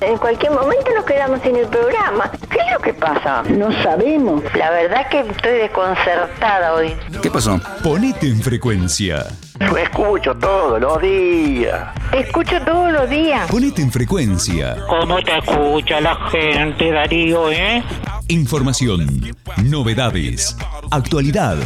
En cualquier momento nos quedamos sin el programa. ¿Qué es lo que pasa? No sabemos. La verdad que estoy desconcertada hoy. ¿Qué pasó? Ponete en frecuencia. Lo escucho todos los días. Escucho todos los días. Ponete en frecuencia. ¿Cómo te escucha la gente, Darío, eh? Información, novedades, actualidad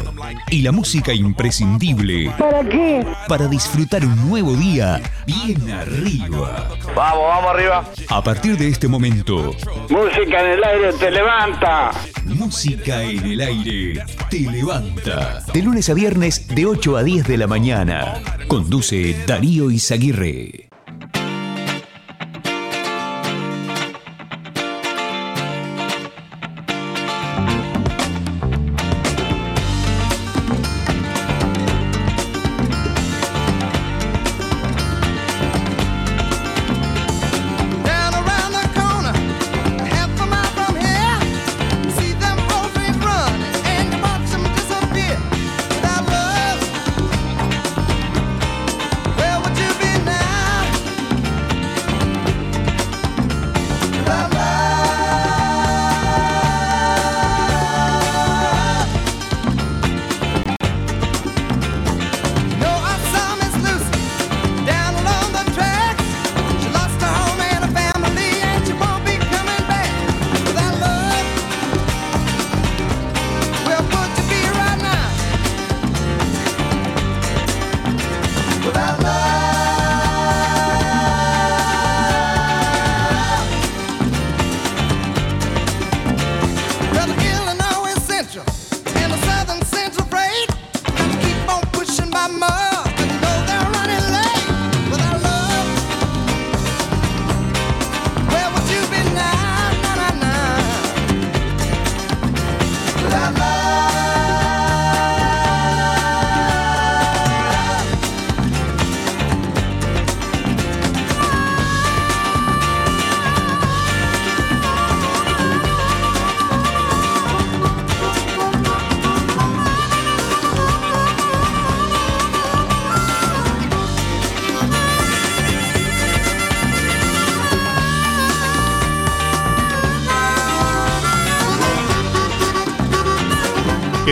y la música imprescindible ¿Para qué? para disfrutar un nuevo día bien arriba. Vamos, vamos arriba. A partir de este momento, Música en el aire te levanta. música en el aire te levanta. De lunes a viernes de 8 a 10 de la mañana. Conduce Darío Izaguirre.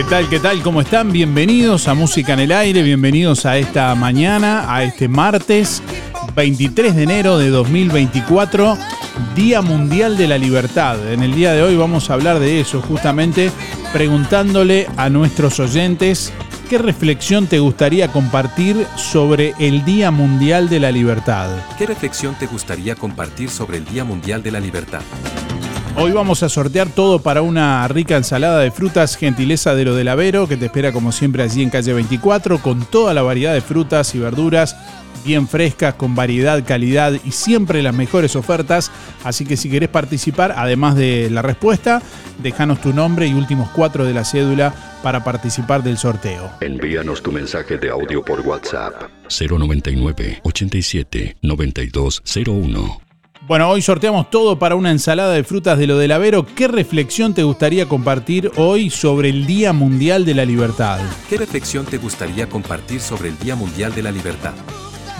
Tal? ¿Qué tal? ¿Cómo están? Bienvenidos a Música en el Aire, bienvenidos a esta mañana, a este martes 23 de enero de 2024, Día Mundial de la Libertad. En el día de hoy vamos a hablar de eso, justamente preguntándole a nuestros oyentes qué reflexión te gustaría compartir sobre el Día Mundial de la Libertad. ¿Qué reflexión te gustaría compartir sobre el Día Mundial de la Libertad? Hoy vamos a sortear todo para una rica ensalada de frutas, gentileza de lo del Avero, que te espera como siempre allí en calle 24, con toda la variedad de frutas y verduras bien frescas, con variedad, calidad y siempre las mejores ofertas. Así que si querés participar, además de la respuesta, déjanos tu nombre y últimos cuatro de la cédula para participar del sorteo. Envíanos tu mensaje de audio por WhatsApp. 099 87 9201. Bueno, hoy sorteamos todo para una ensalada de frutas de lo del Avero. ¿Qué reflexión te gustaría compartir hoy sobre el Día Mundial de la Libertad? ¿Qué reflexión te gustaría compartir sobre el Día Mundial de la Libertad?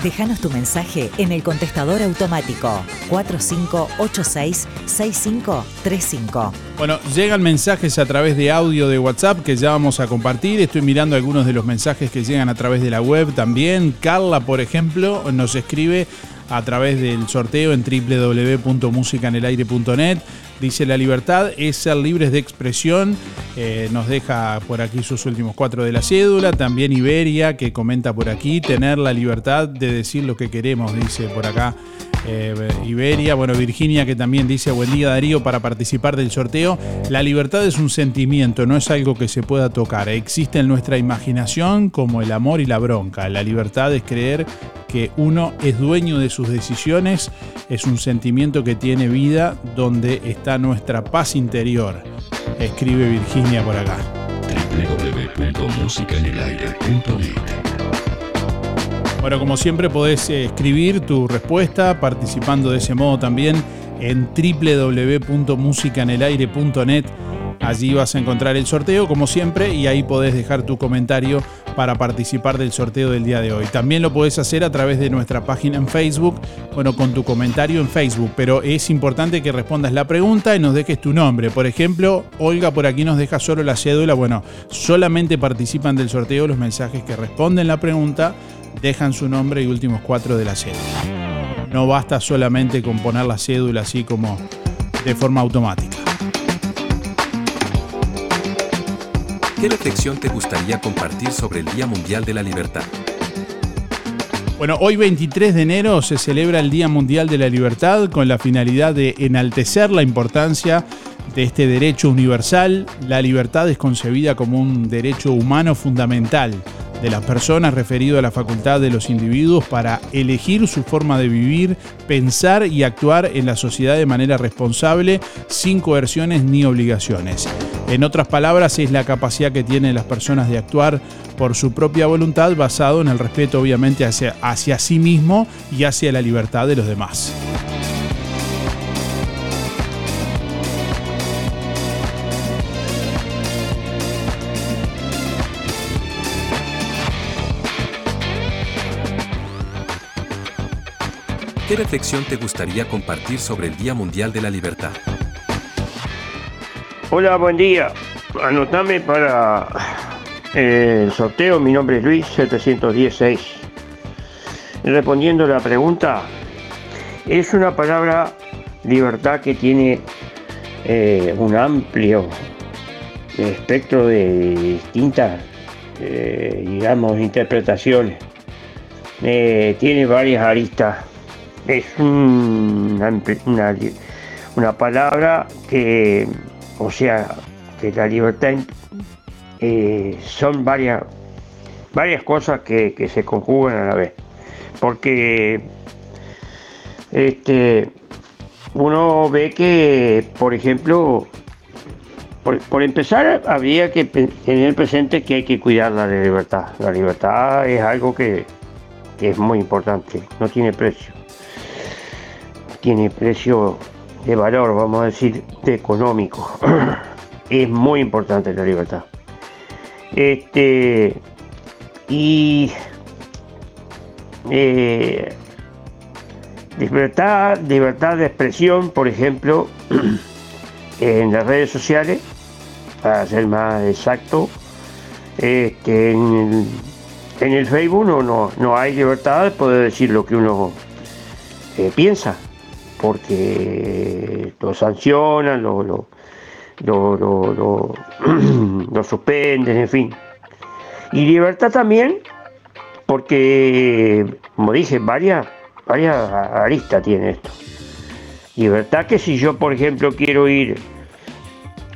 Déjanos tu mensaje en el contestador automático 4586-6535. Bueno, llegan mensajes a través de audio de WhatsApp que ya vamos a compartir. Estoy mirando algunos de los mensajes que llegan a través de la web también. Carla, por ejemplo, nos escribe a través del sorteo en www.musicanelaire.net. Dice, la libertad es ser libres de expresión. Eh, nos deja por aquí sus últimos cuatro de la cédula. También Iberia, que comenta por aquí, tener la libertad de decir lo que queremos, dice por acá. eh, Iberia, bueno, Virginia que también dice buen día Darío para participar del sorteo. La libertad es un sentimiento, no es algo que se pueda tocar. Existe en nuestra imaginación como el amor y la bronca. La libertad es creer que uno es dueño de sus decisiones, es un sentimiento que tiene vida donde está nuestra paz interior. Escribe Virginia por acá. Bueno, como siempre podés eh, escribir tu respuesta participando de ese modo también en www.musicaenelaire.net. Allí vas a encontrar el sorteo como siempre y ahí podés dejar tu comentario para participar del sorteo del día de hoy. También lo podés hacer a través de nuestra página en Facebook, bueno, con tu comentario en Facebook, pero es importante que respondas la pregunta y nos dejes tu nombre. Por ejemplo, Olga por aquí nos deja solo la cédula. Bueno, solamente participan del sorteo los mensajes que responden la pregunta, dejan su nombre y últimos cuatro de la cédula. No basta solamente con poner la cédula así como de forma automática. ¿Qué reflexión te gustaría compartir sobre el Día Mundial de la Libertad? Bueno, hoy 23 de enero se celebra el Día Mundial de la Libertad con la finalidad de enaltecer la importancia de este derecho universal. La libertad es concebida como un derecho humano fundamental de las personas referido a la facultad de los individuos para elegir su forma de vivir, pensar y actuar en la sociedad de manera responsable, sin coerciones ni obligaciones. En otras palabras, es la capacidad que tienen las personas de actuar por su propia voluntad basado en el respeto obviamente hacia, hacia sí mismo y hacia la libertad de los demás. ¿Qué reflexión te gustaría compartir sobre el Día Mundial de la Libertad? Hola, buen día. Anotame para eh, el sorteo. Mi nombre es Luis 716. Respondiendo la pregunta, es una palabra libertad que tiene eh, un amplio espectro de distintas, eh, digamos, interpretaciones. Tiene varias aristas. Es un- una, una palabra que, o sea, que la libertad eh, son varias, varias cosas que, que se conjugan a la vez. Porque este, uno ve que, por ejemplo, por, por empezar, habría que tener presente que hay que cuidar la libertad. La libertad es algo que, que es muy importante, no tiene precio. Tiene precio de valor, vamos a decir, de económico. es muy importante la libertad. Este, y eh, libertad, libertad de expresión, por ejemplo, en las redes sociales, para ser más exacto, este, en, el, en el Facebook no, no, no hay libertad de poder decir lo que uno eh, piensa, porque lo sancionan, lo, lo, lo, lo- lo- suspenden, en fin. Y libertad también, porque, como dije, varias, varias aristas tiene esto. Libertad que si yo, por ejemplo, quiero ir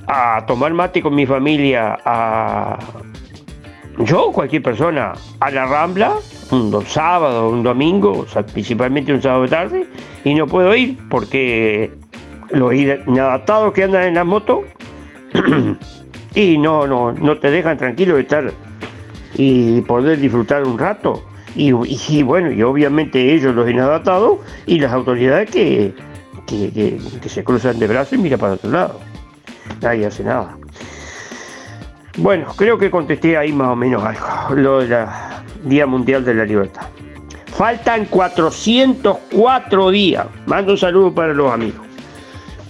a tomar mate con mi familia, a yo, cualquier persona, a la Rambla, un do- sábado, un domingo, principalmente un sábado de tarde, y no puedo ir porque los inadaptados que andan en la moto y no, no, no te dejan tranquilo de estar y poder disfrutar un rato. Y, y- bueno, y obviamente ellos, los inadaptados, y las autoridades que, que, que- que se cruzan de brazos y miran para otro lado. Nadie hace nada. Bueno, creo que contesté ahí más o menos algo, lo del Día Mundial de la Libertad. Faltan 404 días. Mando un saludo para los amigos.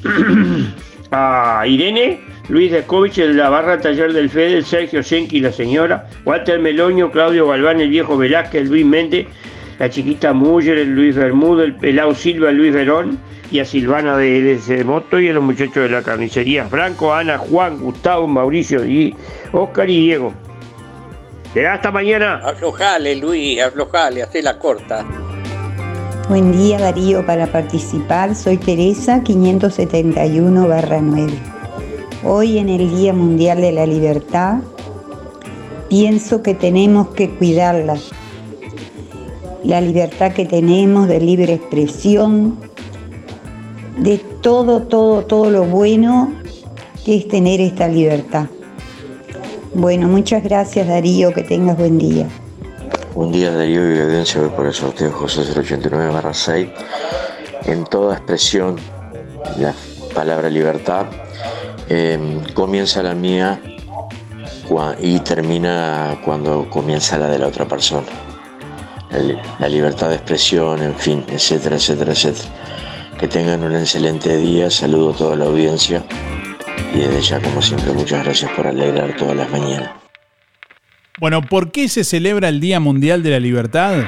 a Irene, Luis Descovich, de la barra Taller del Fede, Sergio Senki, la señora, Walter Meloño, Claudio Galván, el viejo Velázquez, Luis Méndez, la chiquita Muller, Luis Bermudo, el pelao Silva, Luis Verón, y a Silvana de LS Moto y a los muchachos de la carnicería, Franco, Ana, Juan, Gustavo, Mauricio, y Oscar y Diego. Será hasta mañana. Aflojale, Luis, aflojale, hacé la corta. Buen día Darío, para participar soy Teresa 571-9. Hoy en el Día Mundial de la Libertad pienso que tenemos que cuidarla. La libertad que tenemos de libre expresión, de todo, todo, todo lo bueno que es tener esta libertad. Bueno, muchas gracias Darío, que tengas buen día. Un día Darío y audiencia voy por el sorteo José 089 barra 6. En toda expresión, la palabra libertad, eh, comienza la mía y termina cuando comienza la de la otra persona. La libertad de expresión, en fin, etcétera, etcétera, etcétera. Que tengan un excelente día, saludo a toda la audiencia y desde ya, como siempre, muchas gracias por alegrar todas las mañanas. Bueno, ¿por qué se celebra el Día Mundial de la Libertad?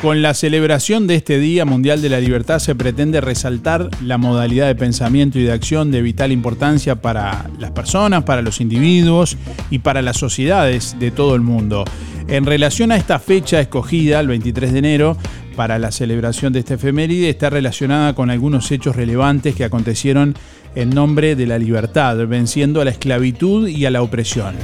Con la celebración de este Día Mundial de la Libertad se pretende resaltar la modalidad de pensamiento y de acción de vital importancia para las personas, para los individuos y para las sociedades de todo el mundo. En relación a esta fecha escogida, el 23 de enero, para la celebración de esta efeméride, está relacionada con algunos hechos relevantes que acontecieron en nombre de la libertad, venciendo a la esclavitud y a la opresión.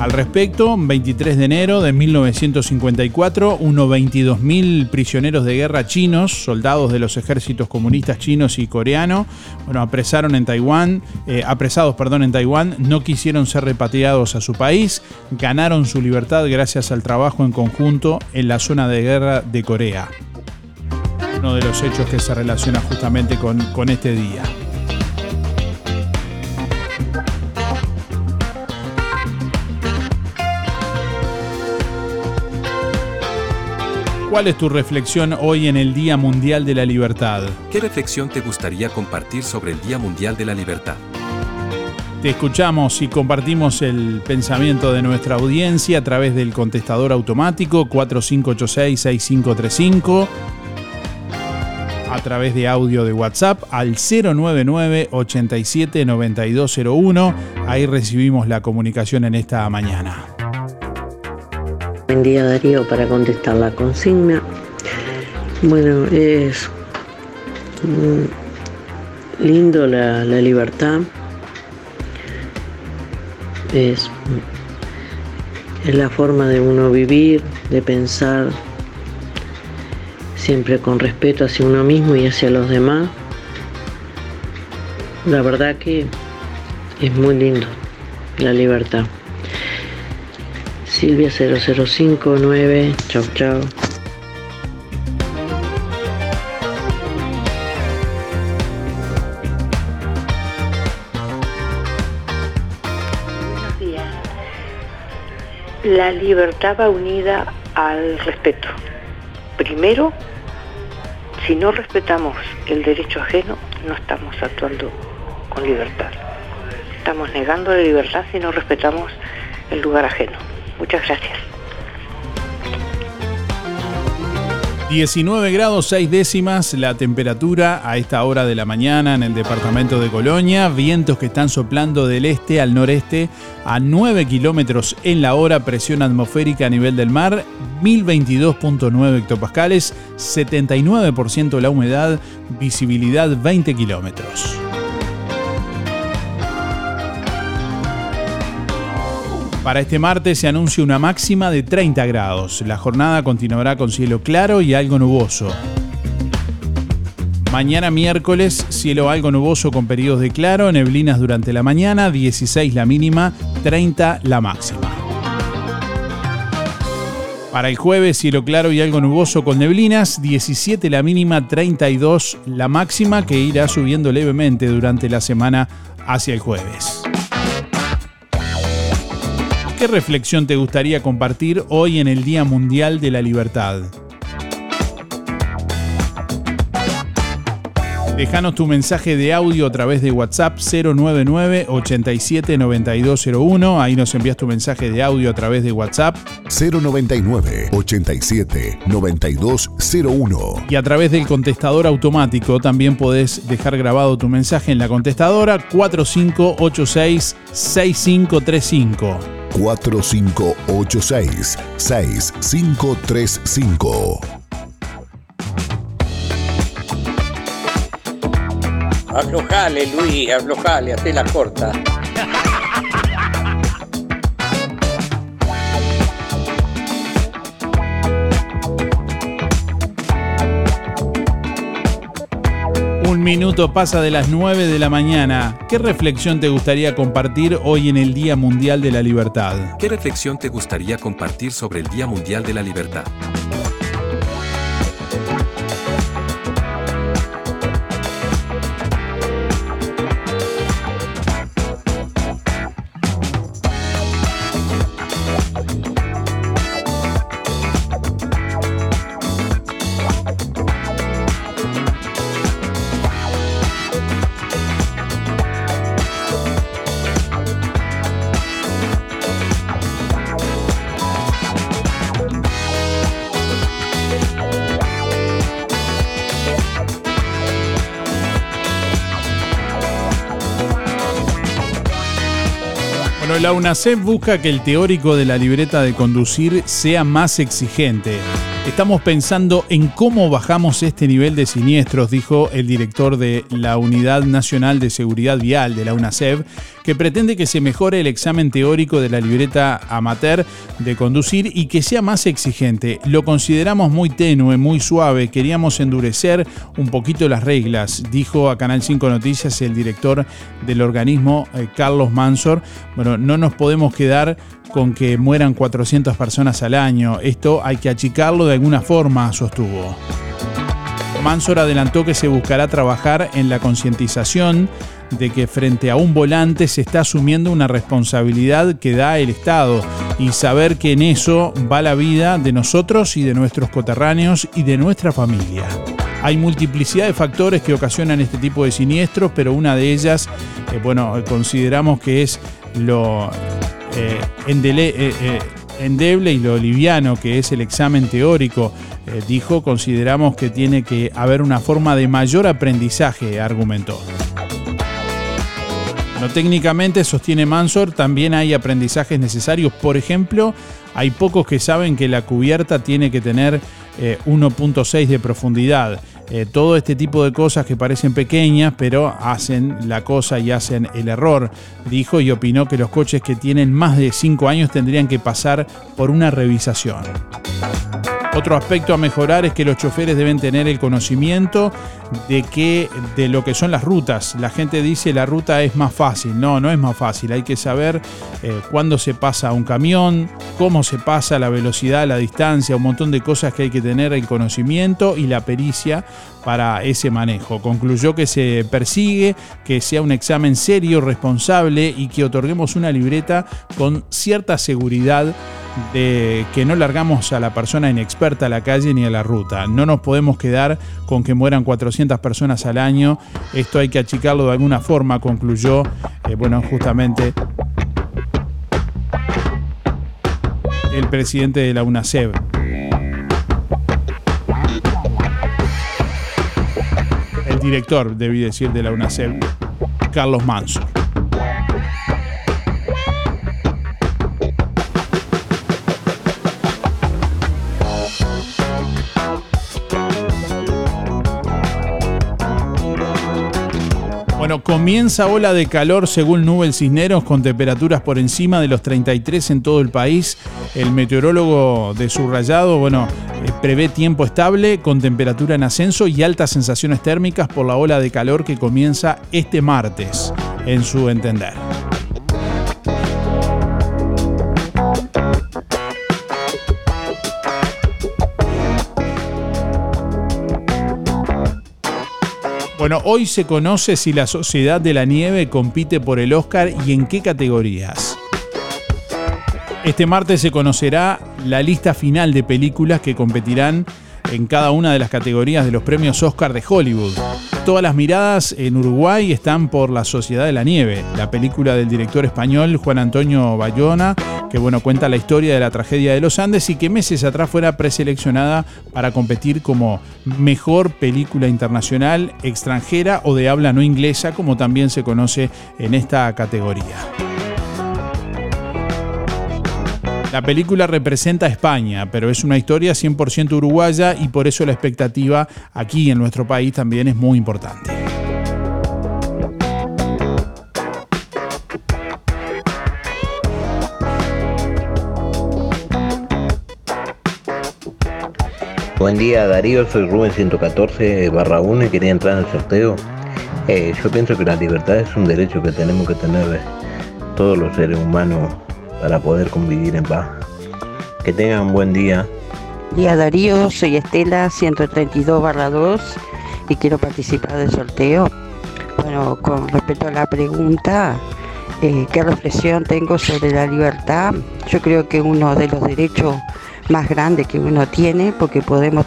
Al respecto, 23 de enero de 1954, unos 22.000 prisioneros de guerra chinos, soldados de los ejércitos comunistas chinos y coreano, bueno, apresaron en Taiwán, eh, apresados, perdón, en Taiwán, no quisieron ser repatriados a su país, ganaron su libertad gracias al trabajo en conjunto en la zona de guerra de Corea. Uno de los hechos que se relaciona justamente con, con este día. ¿Cuál es tu reflexión hoy en el Día Mundial de la Libertad? ¿Qué reflexión te gustaría compartir sobre el Día Mundial de la Libertad? Te escuchamos y compartimos el pensamiento de nuestra audiencia a través del contestador automático 4586-6535, a través de audio de WhatsApp al 099-879201. Ahí recibimos la comunicación en esta mañana. Buen día Darío para contestar la consigna. Bueno, es mm, lindo la, la libertad. Es, es la forma de uno vivir, de pensar siempre con respeto hacia uno mismo y hacia los demás. La verdad que es muy lindo la libertad. Silvia 0059, chau chau. La libertad va unida al respeto. Primero, si no respetamos el derecho ajeno, no estamos actuando con libertad. Estamos negando la libertad si no respetamos el lugar ajeno. Muchas gracias. 19 grados 6 décimas la temperatura a esta hora de la mañana en el departamento de Colonia. Vientos que están soplando del este al noreste a 9 kilómetros en la hora. Presión atmosférica a nivel del mar 1022.9 hectopascales. 79% la humedad. Visibilidad 20 kilómetros. Para este martes se anuncia una máxima de 30 grados. La jornada continuará con cielo claro y algo nuboso. Mañana miércoles, cielo algo nuboso con periodos de claro, neblinas durante la mañana, 16 la mínima, 30 la máxima. Para el jueves, cielo claro y algo nuboso con neblinas, 17 la mínima, 32 la máxima, que irá subiendo levemente durante la semana hacia el jueves. ¿Qué reflexión te gustaría compartir hoy en el Día Mundial de la Libertad? Déjanos tu mensaje de audio a través de WhatsApp 099 87 9201. Ahí nos envías tu mensaje de audio a través de WhatsApp. 099 87 9201. Y a través del contestador automático también podés dejar grabado tu mensaje en la contestadora 4586 6535. 4586 6535. Aflojale, Luis, aflojale, hacé la corta. minuto pasa de las 9 de la mañana. ¿Qué reflexión te gustaría compartir hoy en el Día Mundial de la Libertad? ¿Qué reflexión te gustaría compartir sobre el Día Mundial de la Libertad? La UNACEF busca que el teórico de la libreta de conducir sea más exigente. Estamos pensando en cómo bajamos este nivel de siniestros, dijo el director de la Unidad Nacional de Seguridad Vial de la UNACEF, que pretende que se mejore el examen teórico de la libreta amateur de conducir y que sea más exigente. Lo consideramos muy tenue, muy suave, queríamos endurecer un poquito las reglas, dijo a Canal 5 Noticias el director del organismo, eh, Carlos Mansor. Bueno, no nos podemos quedar con que mueran 400 personas al año. Esto hay que achicarlo de alguna forma, sostuvo. Mansor adelantó que se buscará trabajar en la concientización de que frente a un volante se está asumiendo una responsabilidad que da el Estado y saber que en eso va la vida de nosotros y de nuestros coterráneos y de nuestra familia. Hay multiplicidad de factores que ocasionan este tipo de siniestros, pero una de ellas, eh, bueno, consideramos que es lo eh, eh, eh, endeble y lo liviano que es el examen teórico, dijo, consideramos que tiene que haber una forma de mayor aprendizaje, argumentó. No técnicamente, sostiene Mansor, también hay aprendizajes necesarios. Por ejemplo, hay pocos que saben que la cubierta tiene que tener eh, 1.6 de profundidad. Eh, todo este tipo de cosas que parecen pequeñas, pero hacen la cosa y hacen el error, dijo y opinó que los coches que tienen más de 5 años tendrían que pasar por una revisación. Otro aspecto a mejorar es que los choferes deben tener el conocimiento de que de lo que son las rutas. La gente dice la ruta es más fácil. No, no es más fácil. Hay que saber eh, cuándo se pasa un camión, cómo se pasa, la velocidad, la distancia, un montón de cosas que hay que tener el conocimiento y la pericia para ese manejo. Concluyó que se persigue que sea un examen serio, responsable y que otorguemos una libreta con cierta seguridad de que no largamos a la persona inexperta a la calle ni a la ruta. No nos podemos quedar con que mueran 400 personas al año. Esto hay que achicarlo de alguna forma, concluyó, eh, bueno, justamente el presidente de la UNACEB. El director, debí decir, de la UNACEB, Carlos Manso. Bueno, comienza ola de calor según Nubel Cisneros con temperaturas por encima de los 33 en todo el país. El meteorólogo de Subrayado, bueno, eh, prevé tiempo estable con temperatura en ascenso y altas sensaciones térmicas por la ola de calor que comienza este martes, en su entender. Bueno, hoy se conoce si la Sociedad de la Nieve compite por el Oscar y en qué categorías. Este martes se conocerá la lista final de películas que competirán en cada una de las categorías de los premios Oscar de Hollywood. Todas las miradas en Uruguay están por La Sociedad de la Nieve, la película del director español Juan Antonio Bayona, que bueno, cuenta la historia de la tragedia de los Andes y que meses atrás fuera preseleccionada para competir como mejor película internacional extranjera o de habla no inglesa, como también se conoce en esta categoría. La película representa a España, pero es una historia 100% uruguaya y por eso la expectativa aquí en nuestro país también es muy importante. Buen día Darío, soy Rubén 114 barra 1 y quería entrar en el sorteo. Eh, yo pienso que la libertad es un derecho que tenemos que tener eh, todos los seres humanos para poder convivir en paz. Que tengan un buen día. Día Darío, soy Estela 132 barra 2 y quiero participar del sorteo. Bueno, con respecto a la pregunta, eh, ¿qué reflexión tengo sobre la libertad? Yo creo que uno de los derechos más grandes que uno tiene, porque podemos,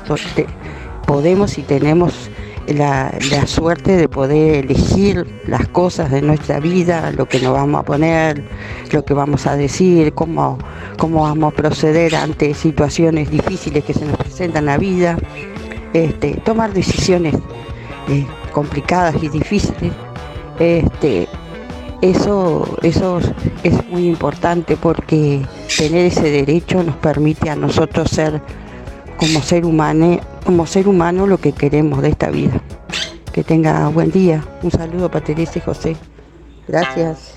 podemos y tenemos la, suerte de poder elegir las cosas de nuestra vida, lo que nos vamos a poner, lo que vamos a decir, cómo, cómo vamos a proceder ante situaciones difíciles que se nos presentan en la vida, este, tomar decisiones eh, complicadas y difíciles. Este, eso, eso es muy importante porque tener ese derecho nos permite a nosotros ser como ser humano, como ser humano lo que queremos de esta vida. Que tenga buen día. Un saludo para Teresa y José. Gracias.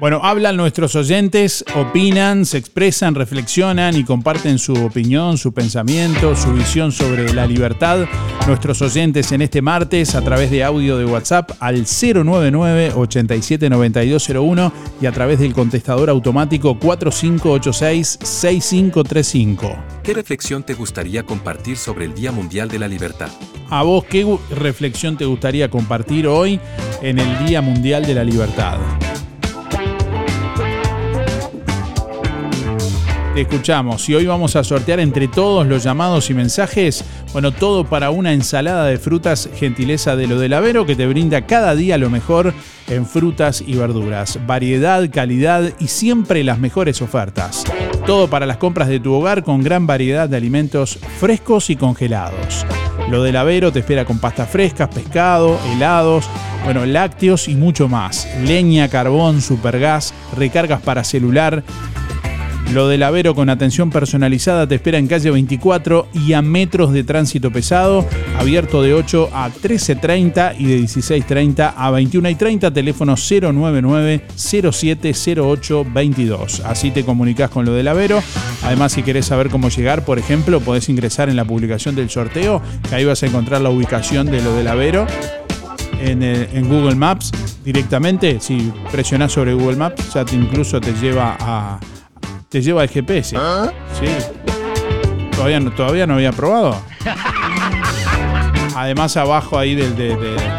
Bueno, hablan nuestros oyentes, opinan, se expresan, reflexionan y comparten su opinión, su pensamiento, su visión sobre la libertad. Nuestros oyentes en este martes a través de audio de WhatsApp al 099-879201 y a través del contestador automático 4586-6535. ¿Qué reflexión te gustaría compartir sobre el Día Mundial de la Libertad? ¿A vos qué reflexión te gustaría compartir hoy en el Día Mundial de la Libertad? Te escuchamos y hoy vamos a sortear entre todos los llamados y mensajes, bueno, todo para una ensalada de frutas gentileza de lo del Avero que te brinda cada día lo mejor en frutas y verduras. Variedad, calidad y siempre las mejores ofertas. Todo para las compras de tu hogar con gran variedad de alimentos frescos y congelados. Lo del Avero te espera con pastas frescas, pescado, helados, bueno, lácteos y mucho más. Leña, carbón, supergas, recargas para celular. Lo del Avero con atención personalizada te espera en calle 24 y a metros de tránsito pesado, abierto de 8 a 13.30 y de 16.30 a 21.30, teléfono 099-070822. Así te comunicas con lo del Avero. Además, si querés saber cómo llegar, por ejemplo, podés ingresar en la publicación del sorteo, que ahí vas a encontrar la ubicación de lo del Avero. En, en Google Maps directamente, si presionás sobre Google Maps, ya te incluso te lleva a, te lleva el GPS. Sí. Todavía no, todavía no había probado. Además, abajo ahí del, de- de-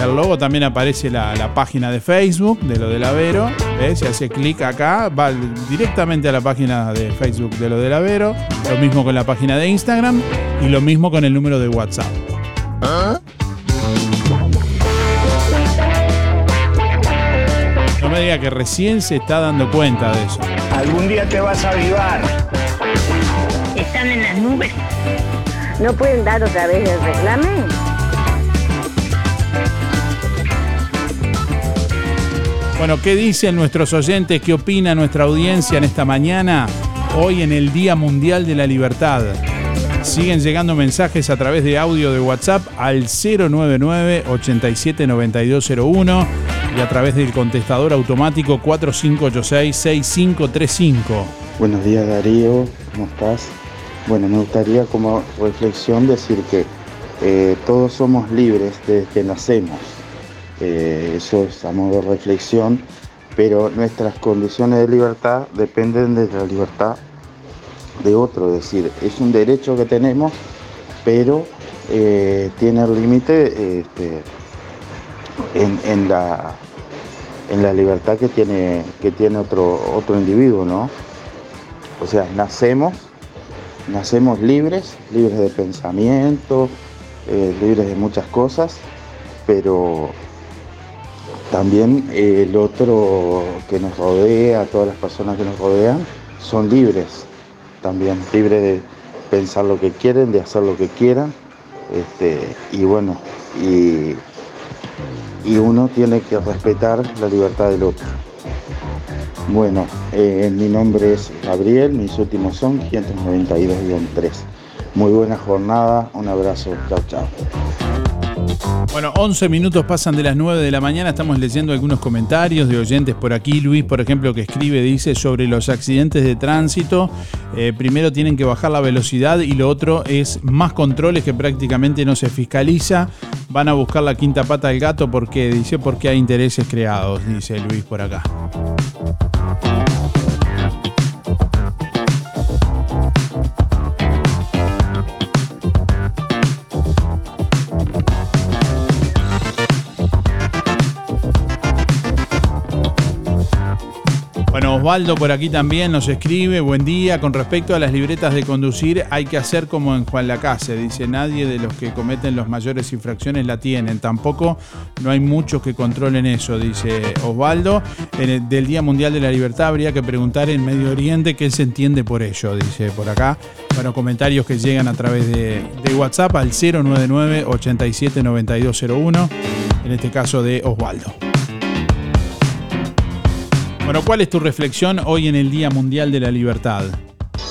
del logo también aparece la, la página de Facebook de lo del Avero. ¿Ves? Si hace clic acá, va directamente a la página de Facebook de lo del Avero. Lo mismo con la página de Instagram y lo mismo con el número de WhatsApp. No me diga que recién se está dando cuenta de eso. Algún día te vas a avivar. Están en las nubes. ¿No pueden dar otra vez el reclame? Bueno, ¿qué dicen nuestros oyentes? ¿Qué opina nuestra audiencia en esta mañana? Hoy en el Día Mundial de la Libertad. Siguen llegando mensajes a través de audio de WhatsApp al 099-879201 y a través del contestador automático 4586-6535. Buenos días Darío, ¿cómo estás? Bueno, me gustaría como reflexión decir que eh, todos somos libres desde que nacemos. Eh, eso es a modo de reflexión, pero nuestras condiciones de libertad dependen de la libertad de otro. Es decir, es un derecho que tenemos, pero eh, tiene el límite este, en, en la, en la libertad que tiene, que tiene otro, otro individuo, ¿no? O sea, nacemos, nacemos libres, libres de pensamiento, eh, libres de muchas cosas, pero también eh, el otro que nos rodea, todas las personas que nos rodean, son libres también, libres de pensar lo que quieren, de hacer lo que quieran. Este, y bueno, y, y uno tiene que respetar la libertad del otro. Bueno, eh, mi nombre es Gabriel, mis últimos son 592-3. Muy buena jornada, un abrazo, chao chao. Bueno, 11 minutos pasan de las 9 de la mañana, estamos leyendo algunos comentarios de oyentes por aquí. Luis, por ejemplo, que escribe, dice sobre los accidentes de tránsito. eh, primero tienen que bajar la velocidad y lo otro es más controles que prácticamente no se fiscaliza. Van a buscar la quinta pata del gato porque dice porque hay intereses creados, dice Luis por acá. Osvaldo por aquí también nos escribe, buen día, con respecto a las libretas de conducir hay que hacer como en Juan Lacase, dice, nadie de los que cometen las mayores infracciones la tienen, tampoco no hay muchos que controlen eso, dice Osvaldo. Del Día Mundial de la Libertad habría que preguntar en Medio Oriente qué se entiende por ello, dice por acá. Bueno, comentarios que llegan a través de, de WhatsApp al 099 87 9201, en este caso de Osvaldo. Bueno, ¿cuál es tu reflexión hoy en el Día Mundial de la Libertad?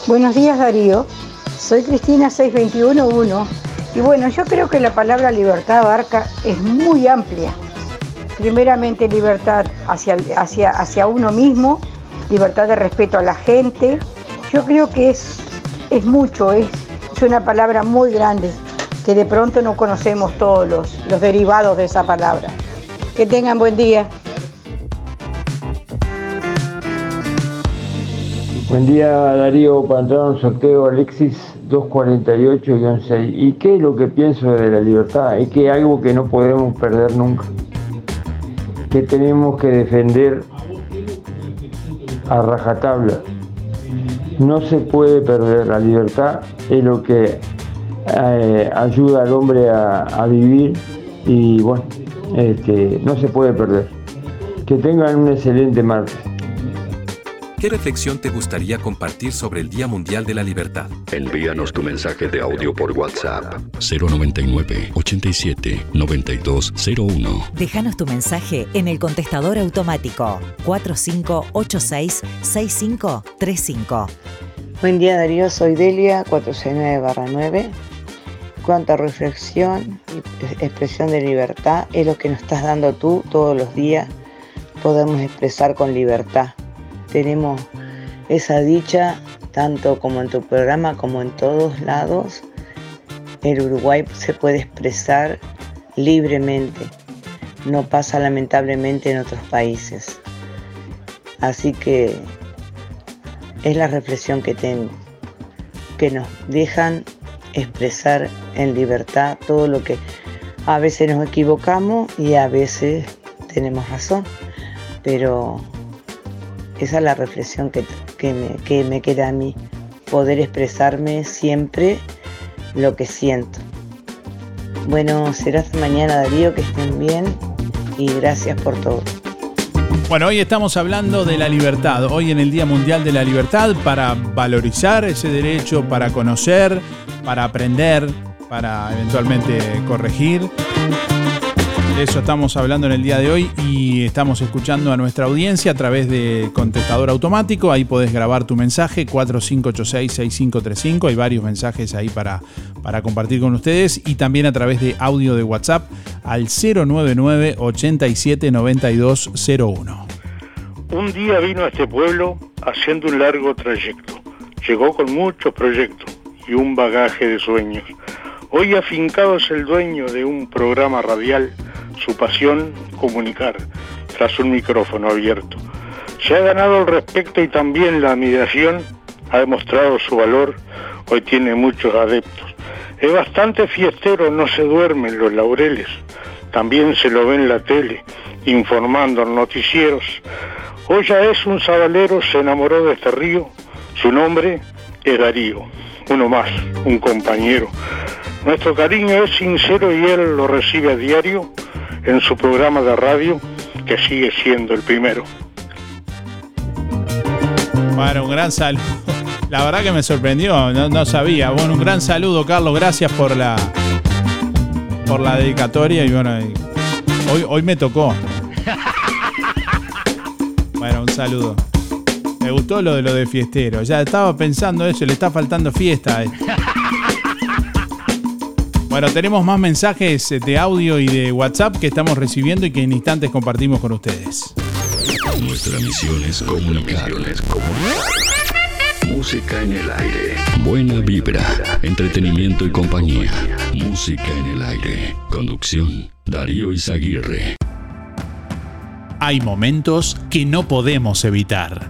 Buenos días Darío, soy Cristina 6211 y bueno, yo creo que la palabra libertad abarca es muy amplia. Primeramente libertad hacia, hacia, hacia uno mismo, libertad de respeto a la gente. Yo creo que es, es mucho, es, es una palabra muy grande que de pronto no conocemos todos los, los derivados de esa palabra. Que tengan buen día. Buen día Darío, para entrar sorteo Alexis 248-6. ¿Y qué es lo que pienso de la libertad? Es que algo que no podemos perder nunca. Que tenemos que defender a rajatabla. No se puede perder la libertad, es lo que eh, ayuda al hombre a, a vivir y bueno, este, no se puede perder. Que tengan un excelente martes. ¿Qué reflexión te gustaría compartir sobre el Día Mundial de la Libertad? Envíanos tu mensaje de audio por WhatsApp 099 87 9201. Déjanos tu mensaje en el contestador automático 4586-6535. Buen día Darío, soy Delia 469-9. Cuánta reflexión y expresión de libertad es lo que nos estás dando tú todos los días. Podemos expresar con libertad. Tenemos esa dicha tanto como en tu programa como en todos lados. El Uruguay se puede expresar libremente. No pasa lamentablemente en otros países. Así que es la reflexión que tengo, que nos dejan expresar en libertad todo lo que a veces nos equivocamos y a veces tenemos razón, pero esa es la reflexión que, que me, que me queda a mí, poder expresarme siempre lo que siento. Bueno, será hasta mañana Darío, que estén bien y gracias por todo. Bueno, hoy estamos hablando de la libertad, hoy en el Día Mundial de la Libertad, para valorizar ese derecho, para conocer, para aprender, para eventualmente corregir. Eso estamos hablando en el día de hoy y estamos escuchando a nuestra audiencia a través de contestador automático. Ahí podés grabar tu mensaje 4586-6535. Hay varios mensajes ahí para, para compartir con ustedes y también a través de audio de WhatsApp al 099 87 9201. Un día vino a este pueblo haciendo un largo trayecto. Llegó con muchos proyectos y un bagaje de sueños. Hoy afincado es el dueño de un programa radial, su pasión comunicar, tras un micrófono abierto. Se ha ganado el respeto y también la admiración, ha demostrado su valor, hoy tiene muchos adeptos. Es bastante fiestero, no se duerme en los laureles, también se lo ve en la tele, informando en noticieros. Hoy ya es un sabalero, se enamoró de este río, su nombre es Darío, uno más, un compañero. Nuestro cariño es sincero y él lo recibe a diario en su programa de radio, que sigue siendo el primero. Bueno, un gran saludo. La verdad que me sorprendió, no, sabía. Bueno, un gran saludo, Carlos. Gracias por la por la dedicatoria y bueno, hoy, hoy me tocó. Bueno, un saludo. Me gustó lo de lo de fiestero. Ya estaba pensando eso, le está faltando fiesta. a. Bueno, tenemos más mensajes de audio y de WhatsApp que estamos recibiendo y que en instantes compartimos con ustedes. Nuestra misión es comunicar. Música en el aire. Buena vibra, entretenimiento y compañía. Música en el aire. Conducción, Darío Izaguirre. Hay momentos que no podemos evitar,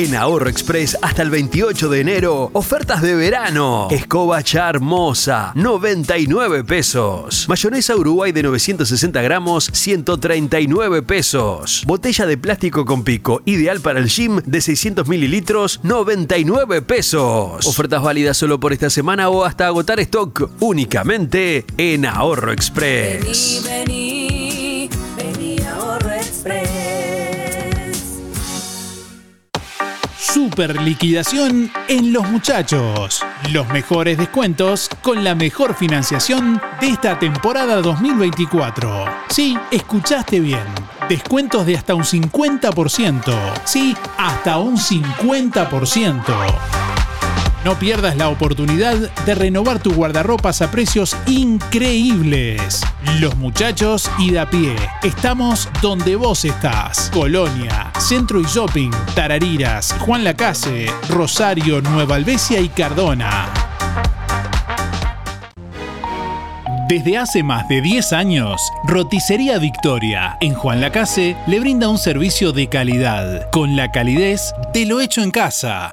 En Ahorro Express hasta el 28 de enero, ofertas de verano. Escoba charmosa, 99 pesos. Mayonesa Uruguay de 960 gramos, 139 pesos. Botella de plástico con pico, ideal para el gym, de 600 mililitros, 99 pesos. Ofertas válidas solo por esta semana o hasta agotar stock, únicamente en Ahorro Express. Vení, Super liquidación en Los Muchachos. Los mejores descuentos con la mejor financiación de esta temporada 2024. Sí, escuchaste bien. Descuentos de hasta un 50%. Sí, hasta un 50%. No pierdas la oportunidad de renovar tu guardarropas a precios increíbles. Los muchachos y de a pie. Estamos donde vos estás. Colonia, Centro y Shopping, Tarariras, Juan Lacase, Rosario, Nueva Albesia y Cardona. Desde hace más de 10 años, Roticería Victoria en Juan Lacase le brinda un servicio de calidad, con la calidez de lo hecho en casa.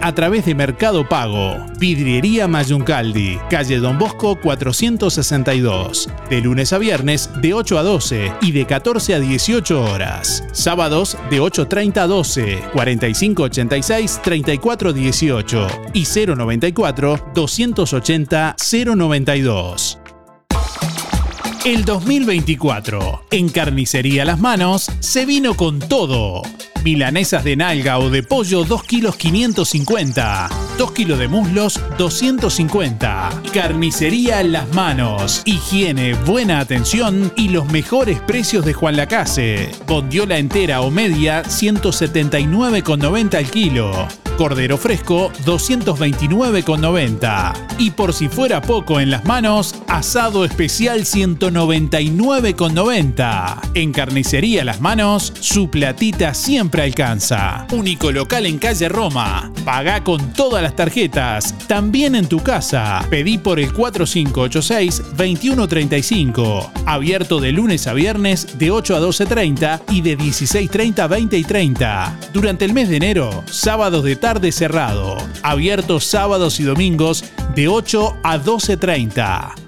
a través de Mercado Pago. Vidriería Mayuncaldi, calle Don Bosco 462. De lunes a viernes de 8 a 12 y de 14 a 18 horas. Sábados de 8.30 a 12, 4586 3418 y 094 280 092. El 2024, en Carnicería Las Manos, se vino con todo. Milanesas de nalga o de pollo 2 kilos 550. 2 kilos de muslos 250. Carnicería Las Manos. Higiene, buena atención y los mejores precios de Juan Lacase. Bondiola entera o media 179,90 al kilo. Cordero fresco 229,90. Y por si fuera poco en las manos, asado especial 199,90. En carnicería Las Manos, su platita siempre alcanza. Único local en calle Roma. Paga con todas las tarjetas, también en tu casa. Pedí por el 4586-2135. Abierto de lunes a viernes de 8 a 12.30 y de 16.30 a 20 y 30. Durante el mes de enero, sábados de tarde cerrado. Abierto sábados y domingos de 8 a 12.30.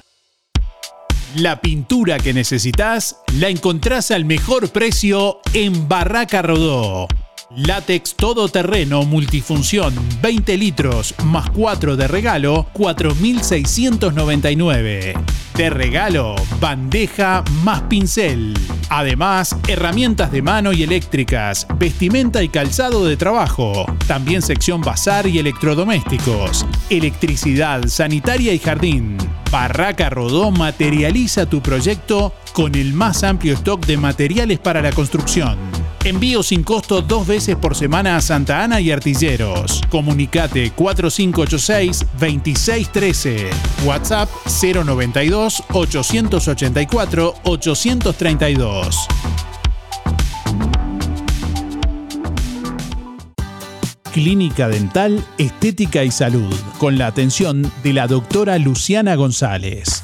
La pintura que necesitas la encontrás al mejor precio en Barraca Rodó. Látex todoterreno multifunción 20 litros más 4 de regalo 4.699. De regalo, bandeja más pincel. Además, herramientas de mano y eléctricas, vestimenta y calzado de trabajo. También sección bazar y electrodomésticos. Electricidad, sanitaria y jardín. Barraca Rodó materializa tu proyecto con el más amplio stock de materiales para la construcción. Envío sin costo dos veces por semana a Santa Ana y Artilleros. Comunicate 4586-2613. WhatsApp 092 884 832. Clínica Dental, Estética y Salud, con la atención de la doctora Luciana González.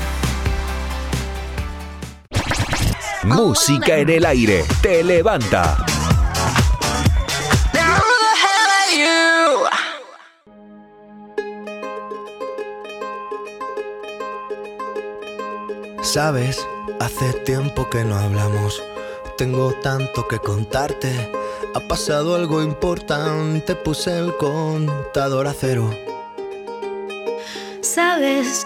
Música en el aire. Te levanta. Sabes, hace tiempo que no hablamos. Tengo tanto que contarte. Ha pasado algo importante. Puse el contador a cero. Sabes,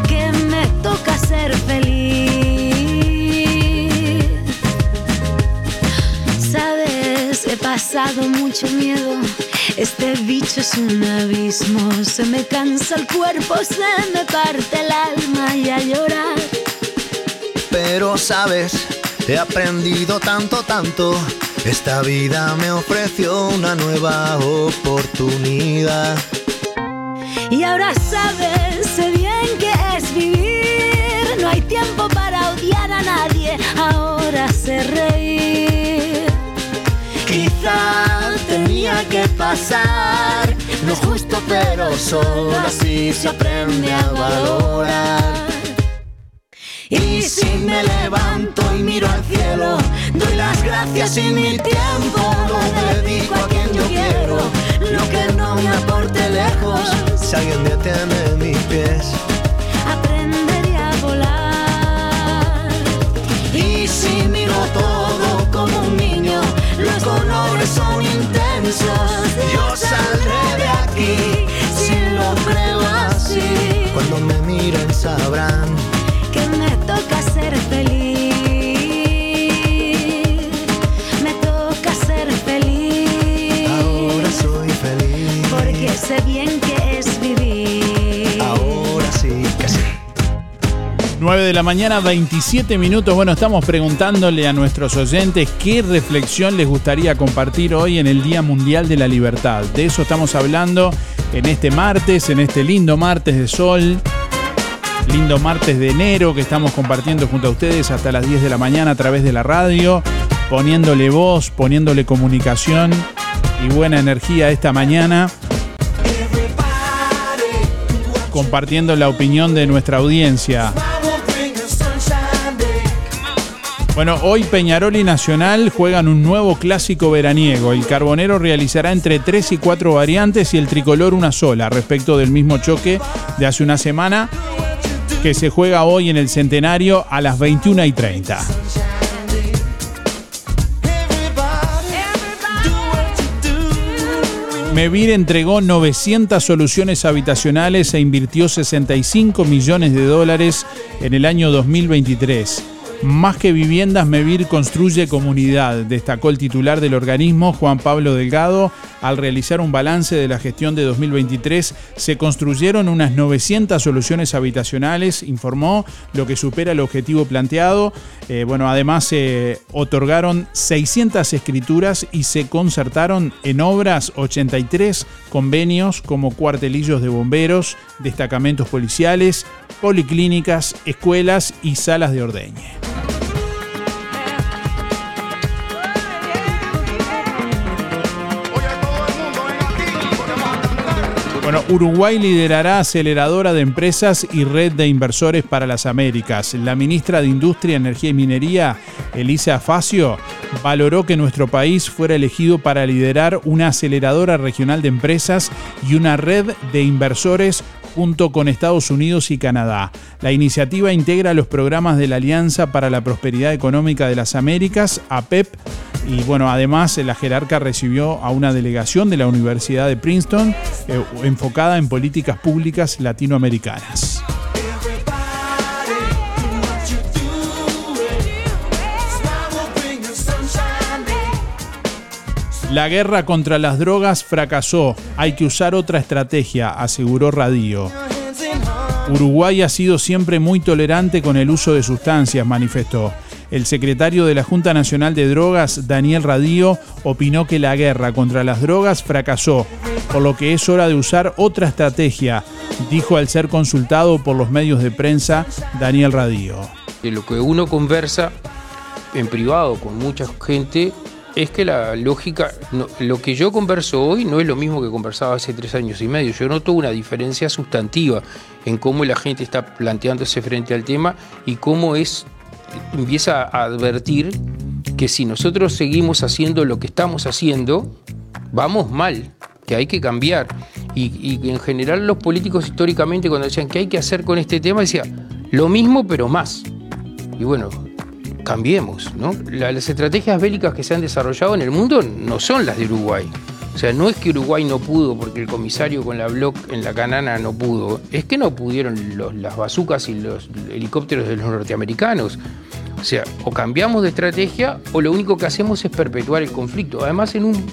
toca ser feliz. Sabes, he pasado mucho miedo. Este bicho es un abismo. Se me cansa el cuerpo, se me parte el alma y a llorar. Pero sabes, he aprendido tanto, tanto. Esta vida me ofreció una nueva oportunidad. Y ahora sabes, sé bien que es vivir. Hay tiempo para odiar a nadie. Ahora sé reír. Quizá tenía que pasar. No es justo, pero solo así se aprende a valorar. Y si me levanto y miro al cielo, doy las gracias y mi tiempo lo dedico a quien yo quiero. Lo que no me aporte lejos, si alguien detiene mis pies, Aprenderé Y si miro 9 de la mañana, 27 minutos. Bueno, estamos preguntándole a nuestros oyentes qué reflexión les gustaría compartir hoy en el Día Mundial de la Libertad. De eso estamos hablando en este martes, en este lindo martes de sol. Lindo martes de enero que estamos compartiendo junto a ustedes hasta las 10 de la mañana a través de la radio, poniéndole voz, poniéndole comunicación y buena energía esta mañana compartiendo la opinión de nuestra audiencia. Bueno, hoy Peñarol y Nacional juegan un nuevo clásico veraniego. El Carbonero realizará entre 3 y 4 variantes y el Tricolor una sola, respecto del mismo choque de hace una semana que se juega hoy en el Centenario a las 21 y 30. Mevir entregó 900 soluciones habitacionales e invirtió 65 millones de dólares en el año 2023. Más que viviendas, Mevir construye comunidad, destacó el titular del organismo, Juan Pablo Delgado. Al realizar un balance de la gestión de 2023, se construyeron unas 900 soluciones habitacionales, informó, lo que supera el objetivo planteado. Eh, bueno, además se otorgaron 600 escrituras y se concertaron en obras 83 convenios como cuartelillos de bomberos, destacamentos policiales, policlínicas, escuelas y salas de ordeñe. Bueno, Uruguay liderará aceleradora de empresas y red de inversores para las Américas. La ministra de Industria, Energía y Minería, Elisa Facio, valoró que nuestro país fuera elegido para liderar una aceleradora regional de empresas y una red de inversores junto con Estados Unidos y Canadá. La iniciativa integra los programas de la Alianza para la Prosperidad Económica de las Américas, APEP, y bueno, además la jerarca recibió a una delegación de la Universidad de Princeton eh, enfocada en políticas públicas latinoamericanas. La guerra contra las drogas fracasó. Hay que usar otra estrategia, aseguró Radío. Uruguay ha sido siempre muy tolerante con el uso de sustancias, manifestó. El secretario de la Junta Nacional de Drogas, Daniel Radío, opinó que la guerra contra las drogas fracasó, por lo que es hora de usar otra estrategia, dijo al ser consultado por los medios de prensa Daniel Radío. De lo que uno conversa en privado con mucha gente, es que la lógica, no- lo que yo converso hoy no es lo mismo que conversaba hace tres años y medio. Yo noto una diferencia sustantiva en cómo la gente está planteándose frente al tema y cómo es empieza a advertir que si nosotros seguimos haciendo lo que estamos haciendo, vamos mal, que hay que cambiar. Y, y en general los políticos históricamente cuando decían qué hay que hacer con este tema, decían lo mismo pero más. Y bueno, cambiemos, ¿no? La- las estrategias bélicas que se han desarrollado en el mundo no son las de Uruguay. O sea, no es que Uruguay no pudo porque el comisario con la Block en la canana no pudo, es que no pudieron los- las bazucas y los helicópteros de los norteamericanos. O sea, o cambiamos de estrategia o lo único que hacemos es perpetuar el conflicto. Además, en, un,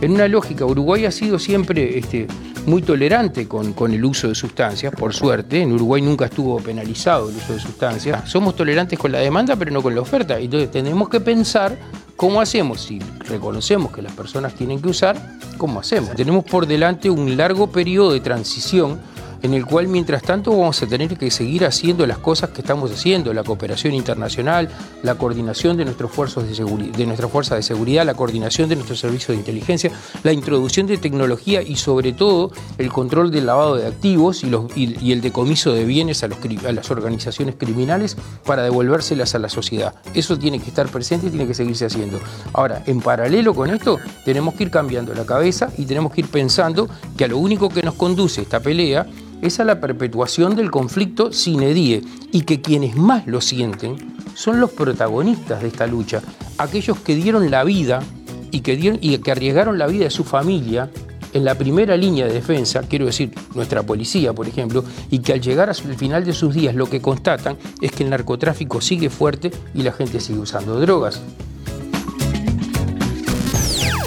en una lógica, Uruguay ha sido siempre este, muy tolerante con, con el uso de sustancias, por suerte. En Uruguay nunca estuvo penalizado el uso de sustancias. Somos tolerantes con la demanda, pero no con la oferta. Entonces, tenemos que pensar cómo hacemos. Si reconocemos que las personas tienen que usar, ¿cómo hacemos? Tenemos por delante un largo periodo de transición en el cual mientras tanto vamos a tener que seguir haciendo las cosas que estamos haciendo, la cooperación internacional, la coordinación de nuestros fuerzas de, seguri- de nuestra fuerza de seguridad, la coordinación de nuestros servicios de inteligencia, la introducción de tecnología y sobre todo el control del lavado de activos y, los- y- el decomiso de bienes a, los a las organizaciones criminales para devolvérselas a la sociedad. Eso tiene que estar presente y tiene que seguirse haciendo. Ahora, en paralelo con esto, tenemos que ir cambiando la cabeza y tenemos que ir pensando que a lo único que nos conduce esta pelea es a la perpetuación del conflicto sin edie y que quienes más lo sienten son los protagonistas de esta lucha, aquellos que dieron la vida y que, dieron, y que arriesgaron la vida de su familia en la primera línea de defensa, quiero decir, nuestra policía, por ejemplo, y que al llegar al final de sus días lo que constatan es que el narcotráfico sigue fuerte y la gente sigue usando drogas.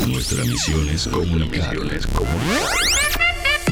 Nuestra misión es comunicar.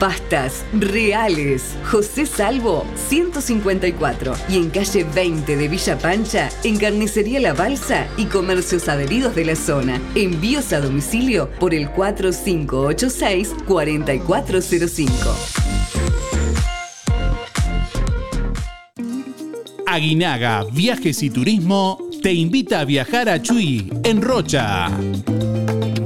Pastas reales. José Salvo 154 y en calle 20 de Villa Pancha, en Carnicería La Balsa y comercios adheridos de la zona. Envíos a domicilio por el 4586 4405. Aguinaga Viajes y Turismo te invita a viajar a Chuy, en Rocha.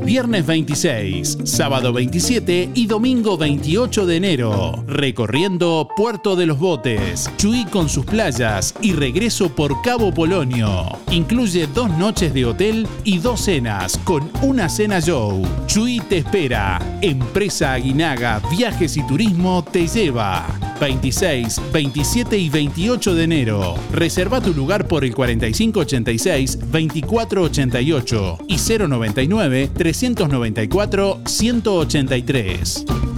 Viernes 26, sábado 27 y domingo 28 de enero. Recorriendo Puerto de los Botes, Chuy con sus playas y regreso por Cabo Polonio. Incluye dos noches de hotel y dos cenas con una cena show. Chuy te espera. Empresa Aguinaga Viajes y Turismo te lleva. 26, 27 y 28 de enero. Reserva tu lugar por el 4586-2488 y 099-394-183.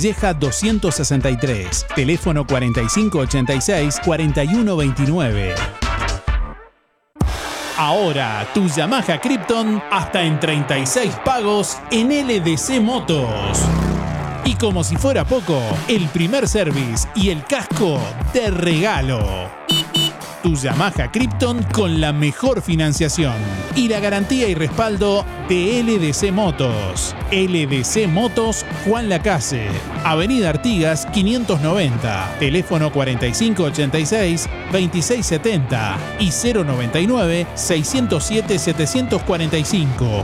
Valleja 263, teléfono 4586-4129. Ahora tu Yamaha Krypton hasta en 36 pagos en LDC Motos. Y como si fuera poco, el primer service y el casco de regalo. Tu Yamaha Krypton con la mejor financiación y la garantía y respaldo de LDC Motos. LDC Motos Juan Lacase, Avenida Artigas 590, teléfono 4586-2670 y 099-607-745.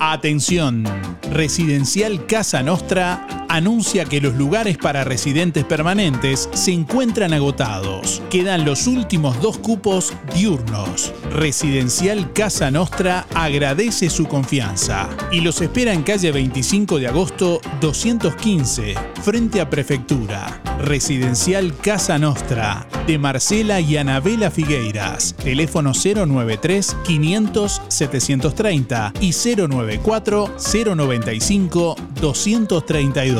Atención, Residencial Casa Nostra anuncia que los lugares para residentes permanentes se encuentran agotados. Quedan los últimos dos cupos diurnos. Residencial Casa Nostra agradece su confianza y los espera en calle 25 de agosto 215, frente a Prefectura. Residencial Casa Nostra, de Marcela y Anabela Figueiras. Teléfono 093 500 730 y 094 095 232.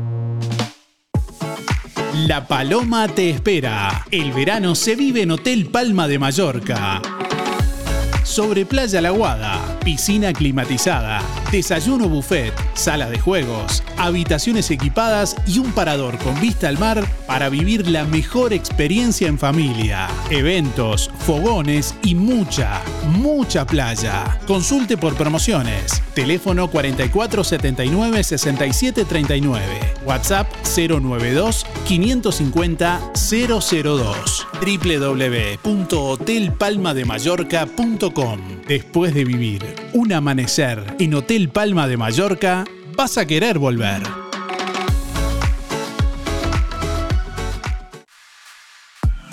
La Paloma te espera. El verano se vive en Hotel Palma de Mallorca. Sobre Playa La Guada, piscina climatizada, desayuno buffet, sala de juegos, habitaciones equipadas y un parador con vista al mar para vivir la mejor experiencia en familia. Eventos, fogones y mucha, mucha playa. Consulte por promociones. Teléfono 4479 6739. WhatsApp 092 550 002. www.hotelpalmademallorca.com. Después de vivir un amanecer en Hotel Palma de Mallorca, vas a querer volver.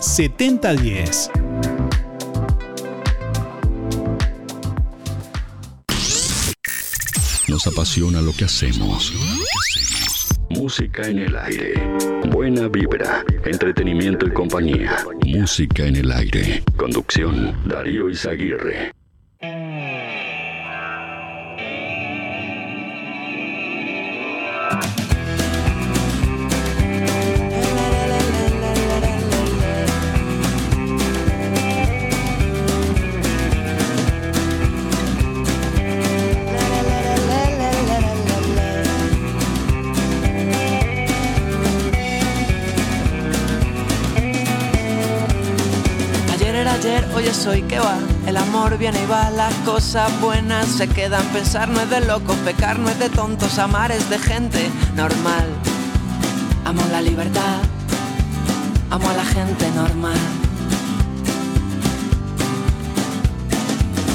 7010. Nos apasiona lo que hacemos. Música en el aire. Buena vibra, entretenimiento y compañía. Música en el aire. Conducción, Darío Izaguirre. Ayer hoy es hoy, que va? El amor viene y va, las cosas buenas se quedan. Pensar no es de locos, pecar no es de tontos, amar es de gente normal. Amo la libertad, amo a la gente normal.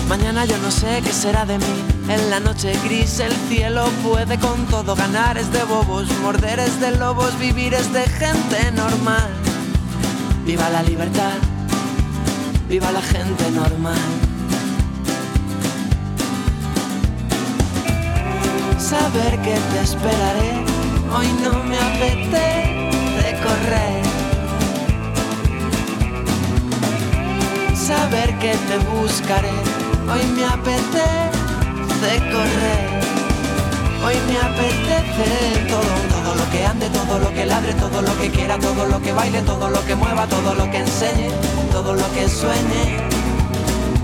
Mañana yo no sé qué será de mí. En la noche gris el cielo puede con todo. Ganar es de bobos, morder es de lobos, vivir es de gente normal. Viva la libertad, viva la gente normal. Saber que te esperaré, hoy no me apetece correr. Saber que te buscaré, hoy me apetece correr. Hoy me apetece todo, lo que ande, todo lo que ladre, todo lo que quiera, todo lo que baile, todo lo que mueva, todo lo que enseñe, todo lo que sueñe.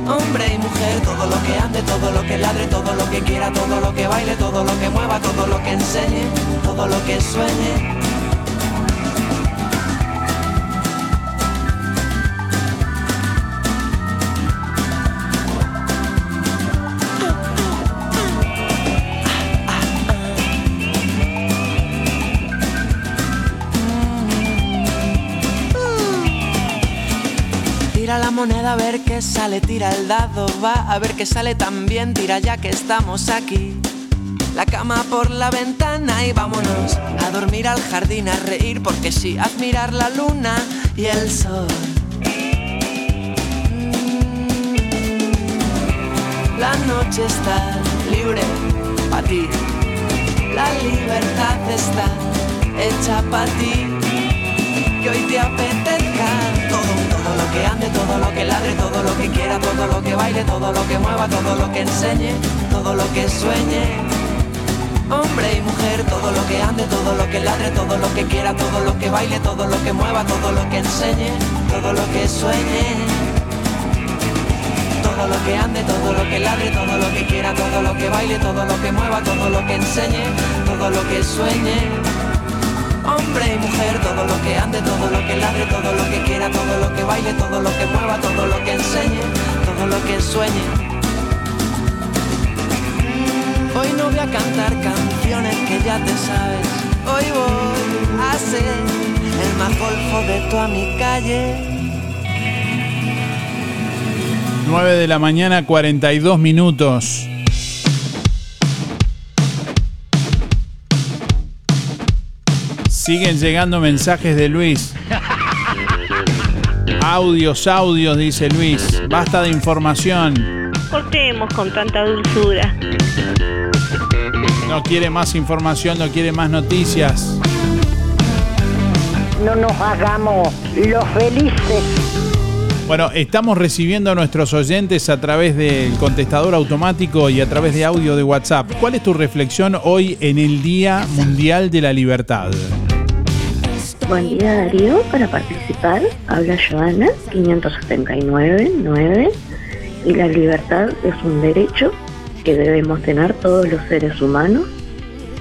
Hombre y mujer, todo lo que ande, todo lo que ladre, todo lo que quiera, todo lo que baile, todo lo que mueva, todo lo que enseñe, todo lo que sueñe. Moneda a ver qué sale, tira el dado, va a ver qué sale también, tira ya que estamos aquí. La cama por la ventana y vámonos a dormir al jardín, a reír porque sí, admirar la luna y el sol. La noche está libre para ti, la libertad está hecha para ti. Que hoy te todo, todo lo que ande, todo lo que ladre, todo lo que quiera, todo lo que baile, todo lo que mueva, todo lo que enseñe, todo lo que sueñe. Hombre y mujer, todo lo que ande, todo lo que ladre, todo lo que quiera, todo lo que baile, todo lo que mueva, todo lo que enseñe, todo lo que sueñe. Todo lo que ande, todo lo que ladre, todo lo que quiera, todo lo que baile, todo lo que mueva, todo lo que enseñe, todo lo que sueñe. Hombre y mujer, todo lo que ande, todo lo que ladre, todo lo que quiera, todo lo que baile, todo lo que mueva, todo lo que enseñe, todo lo que sueñe. Hoy no voy a cantar canciones que ya te sabes. Hoy voy a ser el más golfo de toda mi calle. 9 de la mañana, 42 minutos. Siguen llegando mensajes de Luis. Audios, audios, dice Luis. Basta de información. Cortemos con tanta dulzura. No quiere más información, no quiere más noticias. No nos hagamos los felices. Bueno, estamos recibiendo a nuestros oyentes a través del contestador automático y a través de audio de WhatsApp. ¿Cuál es tu reflexión hoy en el Día Mundial de la Libertad? Buen día Darío, para participar habla Joana 579-9 y la libertad es un derecho que debemos tener todos los seres humanos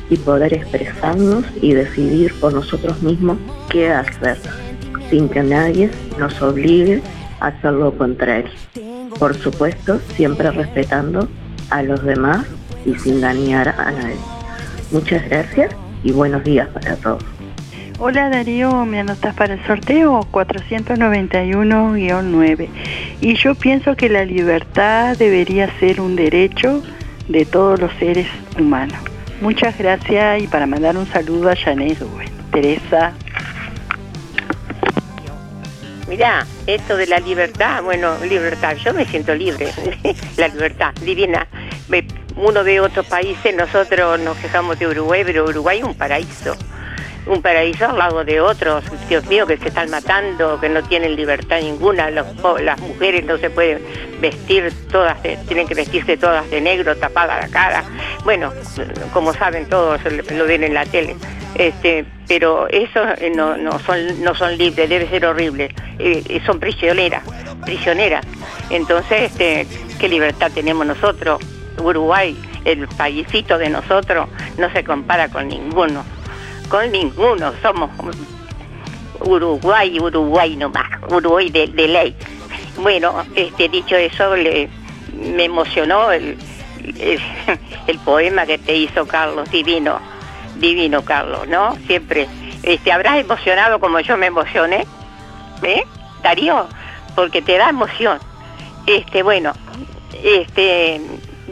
y poder expresarnos y decidir por nosotros mismos qué hacer sin que nadie nos obligue a hacer lo contrario. Por supuesto, siempre respetando a los demás y sin dañar a nadie. Muchas gracias y buenos días para todos. Hola Darío, me anotas para el sorteo 491-9. Y yo pienso que la libertad debería ser un derecho de todos los seres humanos. Muchas gracias y para mandar un saludo a Janet. Teresa. Mirá, esto de la libertad, bueno, libertad, yo me siento libre, la libertad, divina. Uno de otros países, nosotros nos quejamos de Uruguay, pero Uruguay es un paraíso. Un paraíso al lado de otros, Dios mío, que se están matando, que no tienen libertad ninguna, las mujeres no se pueden vestir todas, tienen que vestirse todas de negro, tapada la cara. Bueno, como saben todos, lo ven en la tele. Este, pero eso eh, no, son no son libres, debe ser horrible. Eh, son prisioneras, prisioneras. Entonces, este, qué libertad tenemos nosotros. Uruguay, el paísito de nosotros, no se compara con ninguno. Con ninguno. Somos Uruguay, Uruguay nomás. Uruguay de, de ley. Bueno, este, dicho eso, le- me emocionó el, el, el poema que te hizo Carlos, divino, divino Carlos, ¿no? Siempre. Este, habrás emocionado como yo me emocioné, ¿eh? Darío, porque te da emoción. Este, bueno, este,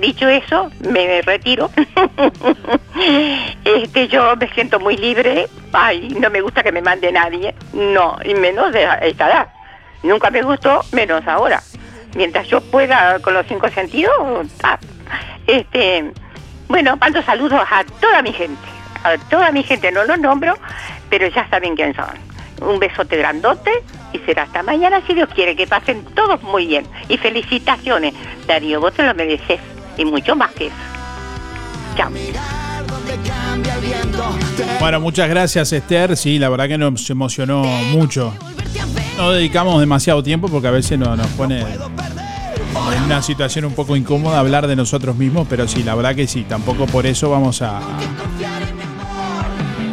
dicho eso, me retiro. este, yo me siento muy libre. Ay, no me gusta que me mande nadie. No, y menos de esta edad. Nunca me gustó, menos ahora. Mientras yo pueda con los cinco sentidos, ah, este, bueno, mando saludos a toda mi gente. A toda mi gente, no los nombro, pero ya saben quién son. Un besote grandote y será hasta mañana si Dios quiere que pasen todos muy bien. Y felicitaciones, Darío, vos te lo mereces y mucho más que eso. Chao. Bueno, muchas gracias Esther. Sí, la verdad que nos emocionó mucho. No dedicamos demasiado tiempo porque a veces no- nos pone en una situación un poco incómoda hablar de nosotros mismos, pero sí, la verdad que sí. Tampoco por eso vamos a,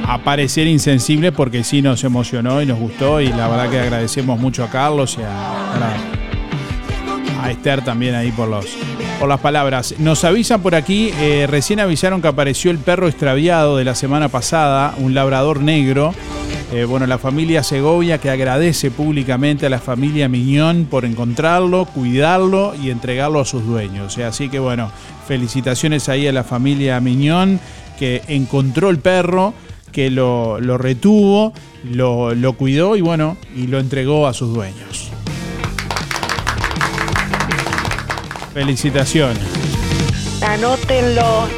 a parecer insensibles porque sí nos emocionó y nos gustó y la verdad que agradecemos mucho a Carlos y a, a Esther también ahí por los por las palabras. Nos avisan por aquí, eh, recién avisaron que apareció el perro extraviado de la semana pasada, un labrador negro. Eh, bueno, la familia Segovia que agradece públicamente a la familia Miñón por encontrarlo, cuidarlo y entregarlo a sus dueños. Eh, Así que bueno, felicitaciones ahí a la familia Miñón que encontró el perro, que lo, retuvo, lo cuidó y bueno, y lo entregó a sus dueños. Felicitaciones. Anótenlo.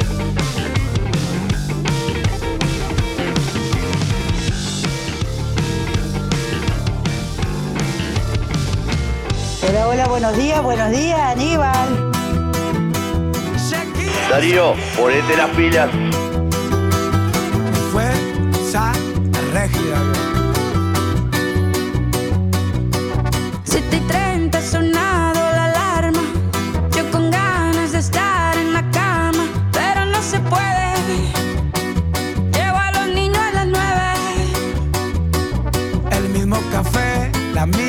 Hola, hola, buenos días, buenos días, Aníbal. Darío, ponete las pilas. Fuerza regia.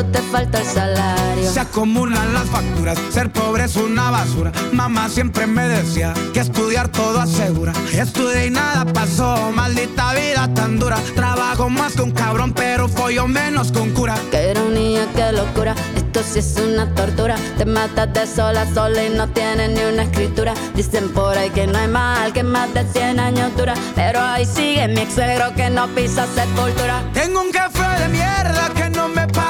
Solo te falta el salario. Se acumulan las facturas, ser pobre es una basura. Mamá siempre me decía que estudiar todo asegura. Estudié y nada pasó, maldita vida tan dura. Trabajo más un cabrón, pero follo menos con cura. Qué ironía, qué locura. Esto sí es una tortura. Te matas de sol a sol y no tienes ni una escritura. Dicen por ahí que no hay mal que más de 100 años dura. Pero ahí sigue mi ex suegro que no pisa sepultura. Tengo un café de mierda que no me paga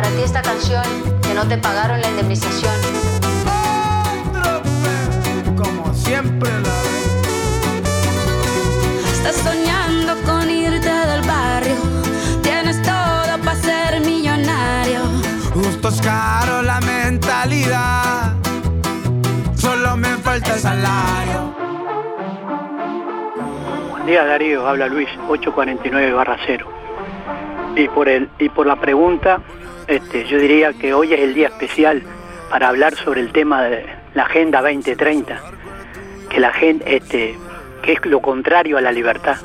para ti esta canción que no te pagaron la indemnización. Como siempre la Estás soñando con irte del barrio. Tienes todo para ser millonario. Gustos caros, la mentalidad. Solo me falta el salario. Buen día Darío, habla Luis, 849 barra 0. Y por el, y por la pregunta, este, yo diría que hoy es el día especial para hablar sobre el tema de la Agenda 2030, que la gente, este, que es lo contrario a la libertad.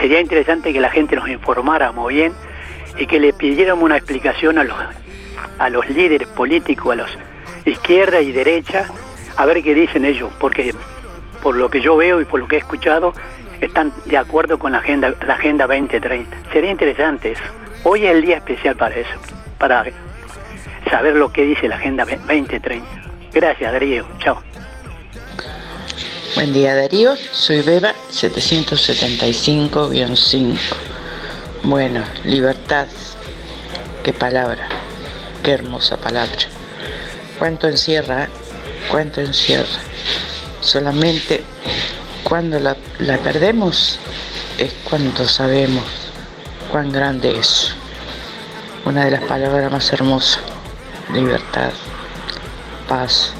Sería interesante que la gente nos informáramos bien y que le pidiéramos una explicación a los, a los líderes políticos, a los izquierda y derecha, a ver qué dicen ellos, porque por lo que yo veo y por lo que he escuchado, están de acuerdo con la agenda, la agenda 2030. Sería interesante eso. Hoy es el día especial para eso, para saber lo que dice la agenda 2030. Gracias, Darío. Chao. Buen día Darío, soy Beba 775-5. Bueno, libertad, qué palabra, qué hermosa palabra. ¿Cuánto encierra? eh? ¿Cuánto encierra? Solamente cuando la, la perdemos es cuando sabemos cuán grande es. Una de las palabras más hermosas, libertad, paz.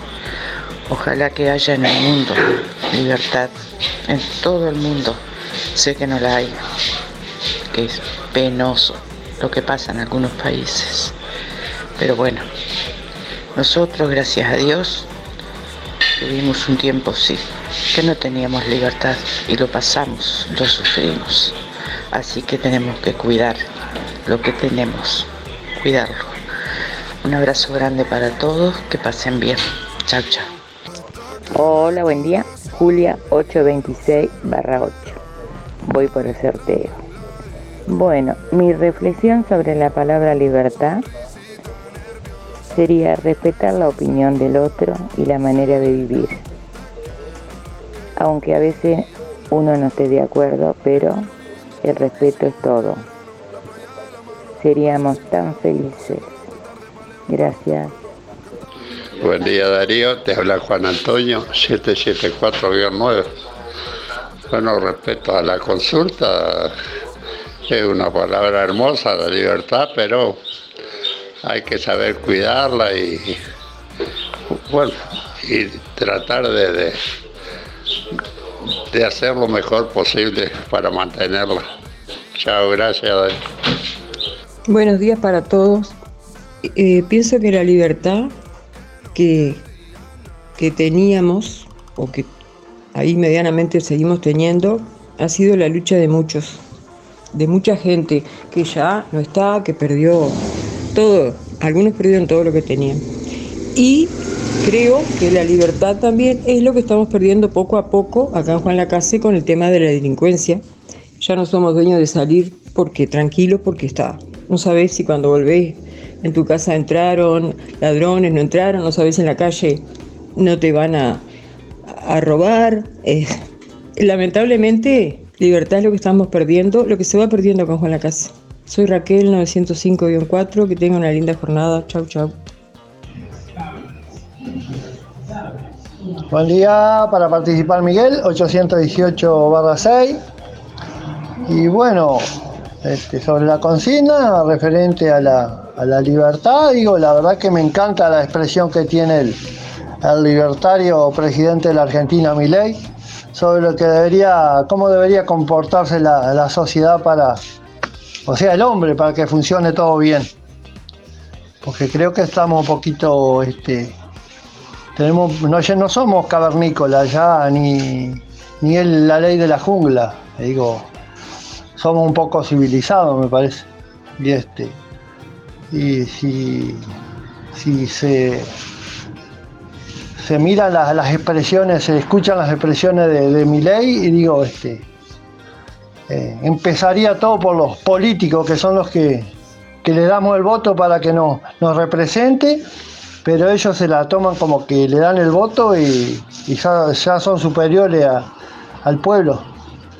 Ojalá que haya en el mundo libertad, en todo el mundo. Sé que no la hay, que es penoso lo que pasa en algunos países. Pero bueno, nosotros, gracias a Dios, tuvimos un tiempo, sí, que no teníamos libertad y lo pasamos, lo sufrimos. Así que tenemos que cuidar lo que tenemos, cuidarlo. Un abrazo grande para todos, que pasen bien. Chao, chao. Hola, buen día. Julia 826 barra 8. Voy por el sorteo. Bueno, mi reflexión sobre la palabra libertad sería respetar la opinión del otro y la manera de vivir. Aunque a veces uno no esté de acuerdo, pero el respeto es todo. Seríamos tan felices. Gracias. Buen día Darío, te habla Juan Antonio, 774-9. Bueno, respecto a la consulta, es una palabra hermosa, la libertad, pero hay que saber cuidarla y, bueno, y tratar de, de, de hacer lo mejor posible para mantenerla. Chao, gracias. Buenos días para todos. Eh, pienso que la libertad que, que teníamos, o que ahí medianamente seguimos teniendo, ha sido la lucha de muchos, de mucha gente que ya no está, que perdió todo, algunos perdieron todo lo que tenían. Y creo que la libertad también es lo que estamos perdiendo poco a poco acá en Juan Lacase con el tema de la delincuencia. Ya no somos dueños de salir porque tranquilo, porque está. No sabes si cuando volvés en tu casa entraron ladrones, no entraron, no sabes en la calle no te van a, a robar. Eh, lamentablemente, libertad es lo que estamos perdiendo, lo que se va perdiendo con Juan Lacase. Soy Raquel 905-4, que tenga una linda jornada. Chau, chau. Buen día para participar Miguel, 818-6. Y bueno, este, sobre la consigna referente a la, a la libertad, digo, la verdad que me encanta la expresión que tiene el, el libertario presidente de la Argentina, Milei, sobre lo que debería, cómo debería comportarse la, la sociedad para, o sea, el hombre, para que funcione todo bien. Porque creo que estamos un poquito, este, no, somos cavernícolas ya, ni, ni la ley de la jungla, digo, somos un poco civilizados, me parece. Y este, y si, si se, se miran las, las expresiones, se escuchan las expresiones de, de mi ley, y digo, este, eh, empezaría todo por los políticos, que son los que, que le damos el voto para que no, nos represente, pero ellos se la toman como que le dan el voto y, y ya, son superiores al pueblo,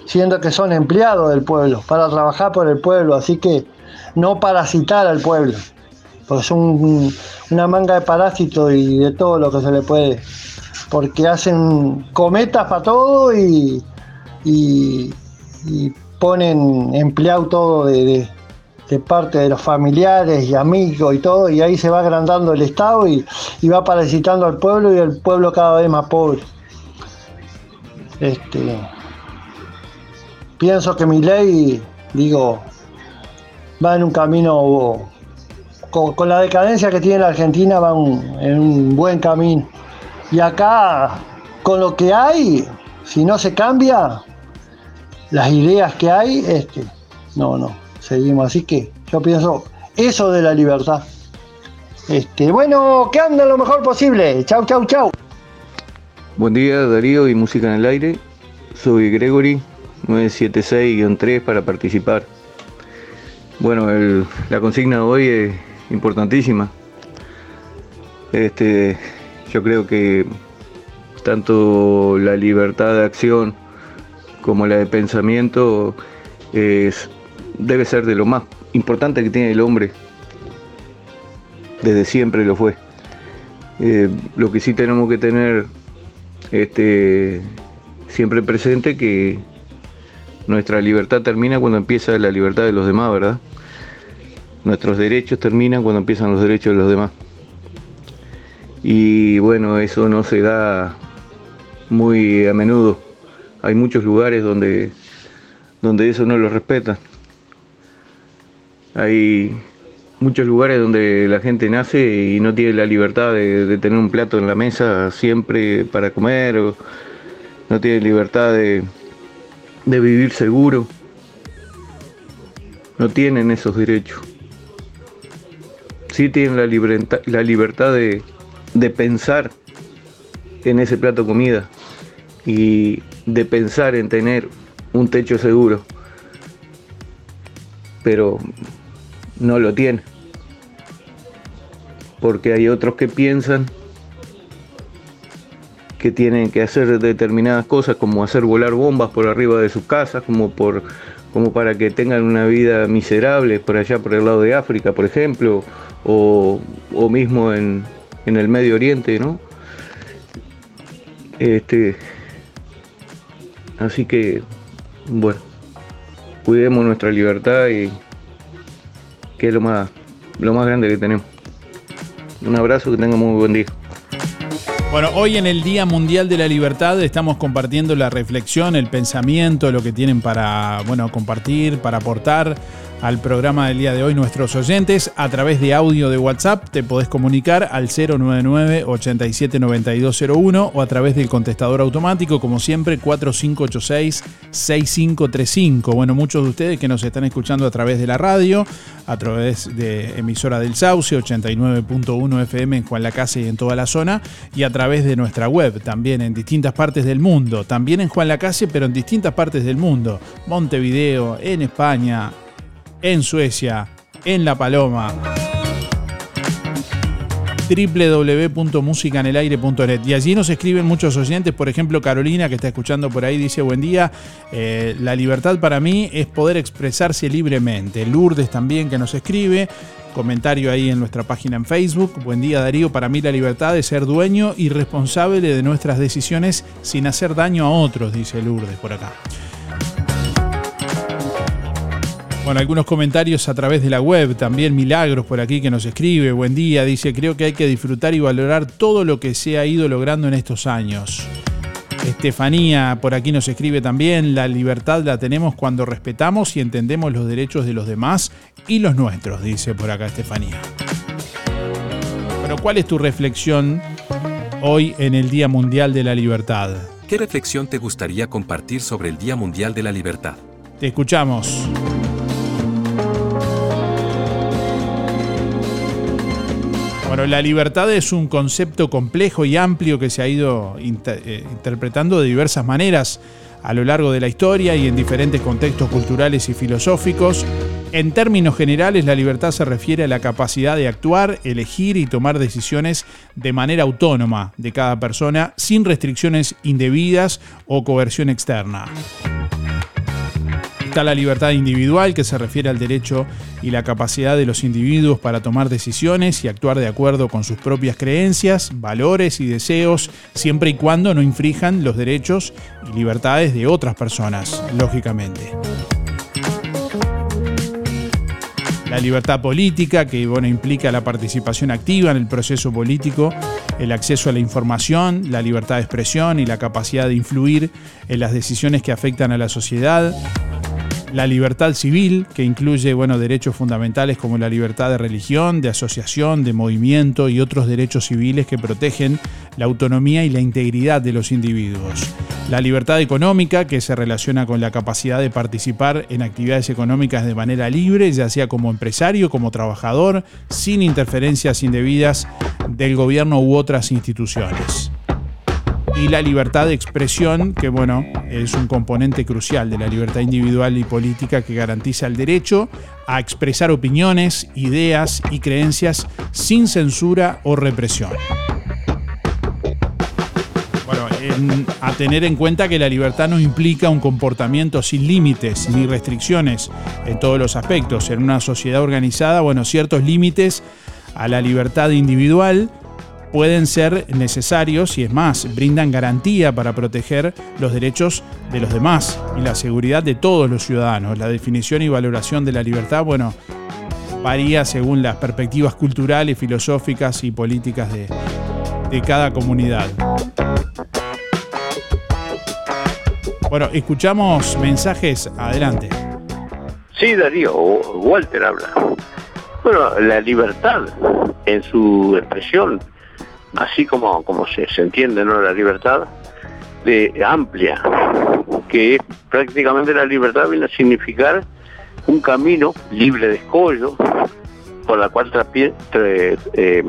siendo que son empleados del pueblo, para trabajar por el pueblo, así que no parasitar al pueblo, un- una manga de parásitos y de todo lo que se le puede, porque hacen cometas para todo y, y, ponen empleado todo de- de parte de los familiares y amigos y todo, y ahí se va agrandando el Estado y, y va parasitando al pueblo y el pueblo cada vez más pobre. Este, pienso que mi ley, digo, va en un camino, con, con la decadencia que tiene la Argentina, va en un buen camino. Y acá, con lo que hay, si no se cambia, las ideas que hay, este, no, no, seguimos. Así que yo pienso eso de la libertad. Este, bueno, que anda lo mejor posible. Chau, chau, chau. Buen día Darío y Música en el Aire. Soy Gregory 976-3 para participar. Bueno, la consigna de hoy es importantísima. Este, yo creo que tanto la libertad de acción como la de pensamiento es, debe ser de lo más importante que tiene el hombre. Desde siempre lo fue. Eh, lo que sí tenemos que tener este, siempre presente que nuestra libertad termina cuando empieza la libertad de los demás, ¿verdad? Nuestros derechos terminan cuando empiezan los derechos de los demás. Y bueno, eso no se da muy a menudo. Hay muchos lugares donde, donde eso no lo respetan. Hay muchos lugares donde la gente nace y no tiene la libertad de, tener un plato en la mesa siempre para comer, no tiene libertad de, vivir seguro. No tienen esos derechos. sí tienen la, libertad, de, pensar en ese plato comida y de pensar en tener un techo seguro, pero no lo tiene, porque hay otros que piensan que tienen que hacer determinadas cosas como hacer volar bombas por arriba de sus casas, como por como para que tengan una vida miserable por allá por el lado de África, por ejemplo, o, o mismo en, en el Medio Oriente, ¿no? Este, así que, bueno, cuidemos nuestra libertad y que es lo más, lo más grande que tenemos. Un abrazo, que tengan muy buen día. Bueno, hoy en el Día Mundial de la Libertad estamos compartiendo la reflexión, el pensamiento, lo que tienen para, bueno, compartir, para aportar al programa del día de hoy nuestros oyentes a través de audio de WhatsApp. Te podés comunicar al 099 879201 o a través del contestador automático, como siempre, 4586 6535. Bueno, muchos de ustedes que nos están escuchando a través de la radio, a través de emisora del Sauce 89.1 FM en Juan la Casa y en toda la zona, y a través de nuestra web también en distintas partes del mundo, también en Juan la Casa, pero en distintas partes del mundo, Montevideo, en España, en Suecia, en La Paloma. www.musicanelaire.net y allí nos escriben muchos oyentes, por ejemplo Carolina que está escuchando por ahí dice buen día, eh, la libertad para mí es poder expresarse libremente. Lourdes también que nos escribe, comentario ahí en nuestra página en Facebook, buen día Darío, para mí la libertad es ser dueño y responsable de nuestras decisiones sin hacer daño a otros, dice Lourdes por acá. Bueno, algunos comentarios a través de la web, también Milagros por aquí que nos escribe, buen día, dice, creo que hay que disfrutar y valorar todo lo que se ha ido logrando en estos años. Estefanía por aquí nos escribe también, la libertad la tenemos cuando respetamos y entendemos los derechos de los demás y los nuestros, dice por acá Estefanía. Bueno, ¿cuál es tu reflexión hoy en el Día Mundial de la Libertad? ¿Qué reflexión te gustaría compartir sobre el Día Mundial de la Libertad? Te escuchamos. Bueno, la libertad es un concepto complejo y amplio que se ha ido eh, interpretando de diversas maneras a lo largo de la historia y en diferentes contextos culturales y filosóficos. En términos generales, la libertad se refiere a la capacidad de actuar, elegir y tomar decisiones de manera autónoma de cada persona, sin restricciones indebidas o coerción externa. Está la libertad individual, que se refiere al derecho y la capacidad de los individuos para tomar decisiones y actuar de acuerdo con sus propias creencias, valores y deseos, siempre y cuando no infrijan los derechos y libertades de otras personas, lógicamente. La libertad política, que bueno, implica la participación activa en el proceso político, el acceso a la información, la libertad de expresión y la capacidad de influir en las decisiones que afectan a la sociedad, la libertad civil, que incluye bueno, derechos fundamentales como la libertad de religión, de asociación, de movimiento y otros derechos civiles que protegen la autonomía y la integridad de los individuos. La libertad económica, que se relaciona con la capacidad de participar en actividades económicas de manera libre, ya sea como empresario, como trabajador, sin interferencias indebidas del gobierno u otras instituciones y la libertad de expresión, que bueno, es un componente crucial de la libertad individual y política que garantiza el derecho a expresar opiniones, ideas y creencias sin censura o represión. Bueno, a tener en cuenta que la libertad no implica un comportamiento sin límites ni restricciones en todos los aspectos. En una sociedad organizada, bueno, ciertos límites a la libertad individual pueden ser necesarios y es más, brindan garantía para proteger los derechos de los demás y la seguridad de todos los ciudadanos. La definición y valoración de la libertad, bueno, varía según las perspectivas culturales, filosóficas y políticas de, cada comunidad. Bueno, escuchamos mensajes, adelante. Sí, Darío, Walter habla. Bueno, la libertad en su expresión así como, como se, entiende ¿no? la libertad, de amplia, que prácticamente la libertad viene a significar un camino libre de escollo, por la cual eh,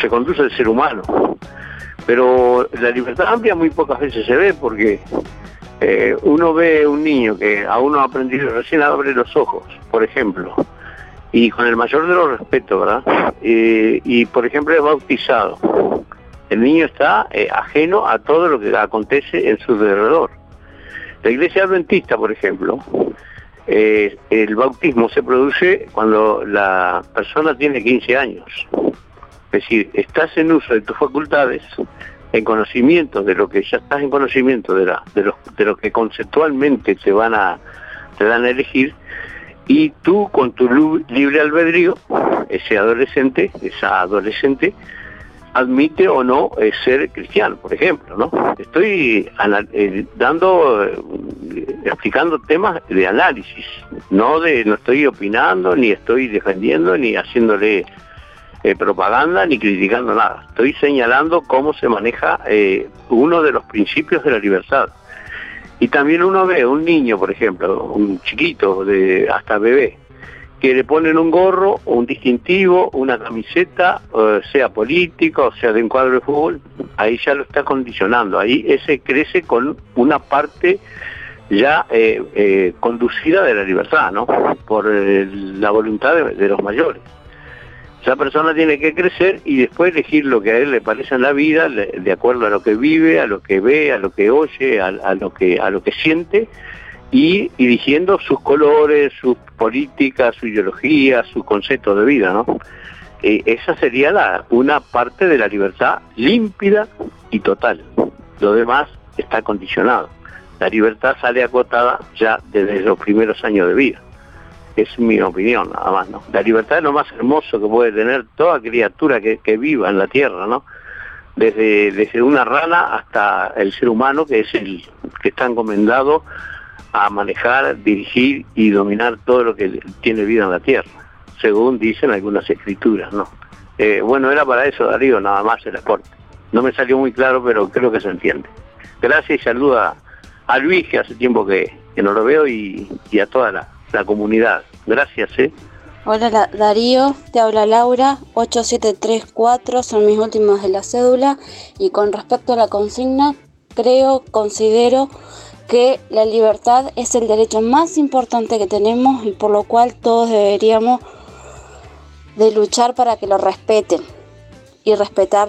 se conduce el ser humano. Pero la libertad amplia muy pocas veces se ve porque eh, uno ve un niño que aún no ha aprendido, recién abre los ojos, por ejemplo, y con el mayor de los respetos, ¿verdad? Eh, y por ejemplo es bautizado. El niño está eh, ajeno a todo lo que acontece en su alrededor. La iglesia adventista, por ejemplo, eh, el bautismo se produce cuando la persona tiene 15 años. Es decir, estás en uso de tus facultades, en conocimiento de lo que ya estás en conocimiento de, la, de, lo, de lo que conceptualmente te van a te dan a elegir y tú con tu libre albedrío, ese adolescente, esa adolescente, admite o no eh, ser cristiano, por ejemplo, ¿no? Estoy eh, dando, eh, explicando temas de análisis, no de, no estoy opinando, ni estoy defendiendo, ni haciéndole propaganda, ni criticando nada. Estoy señalando cómo se maneja uno de los principios de la libertad. Y también uno ve un niño, por ejemplo, un chiquito, de hasta bebé, que le ponen un gorro, un distintivo, una camiseta, eh, sea político, sea de un cuadro de fútbol, ahí ya lo está condicionando, ahí ese crece con una parte ya eh, eh, conducida de la libertad, ¿no? Por la voluntad de los mayores. Esa persona tiene que crecer y después elegir lo que a él le parece en la vida, de acuerdo a lo que vive, a lo que ve, a lo que oye, a, lo que a lo que siente y dirigiendo sus colores, sus políticas, su ideología, su concepto de vida, ¿no? Eh, esa sería la, una parte de la libertad límpida y total. Lo demás está condicionado. La libertad sale acotada ya desde los primeros años de vida. Es mi opinión, nada. La libertad es lo más hermoso que puede tener toda criatura que, que viva en la tierra, ¿no? Desde, desde una rana hasta el ser humano, que es el que está encomendado a manejar, dirigir y dominar todo lo que tiene vida en la tierra, según dicen algunas escrituras, ¿no? Eh, bueno, era para eso, Darío, nada más el aporte. No me salió muy claro, pero creo que se entiende. Gracias y saluda a Luis, que hace tiempo que, que no lo veo, y, y a toda la, la comunidad. Gracias, ¿eh? Hola La- Darío, te habla Laura, 8734 son mis últimos de la cédula y con respecto a la consigna, creo, considero que la libertad es el derecho más importante que tenemos y por lo cual todos deberíamos de luchar para que lo respeten y respetar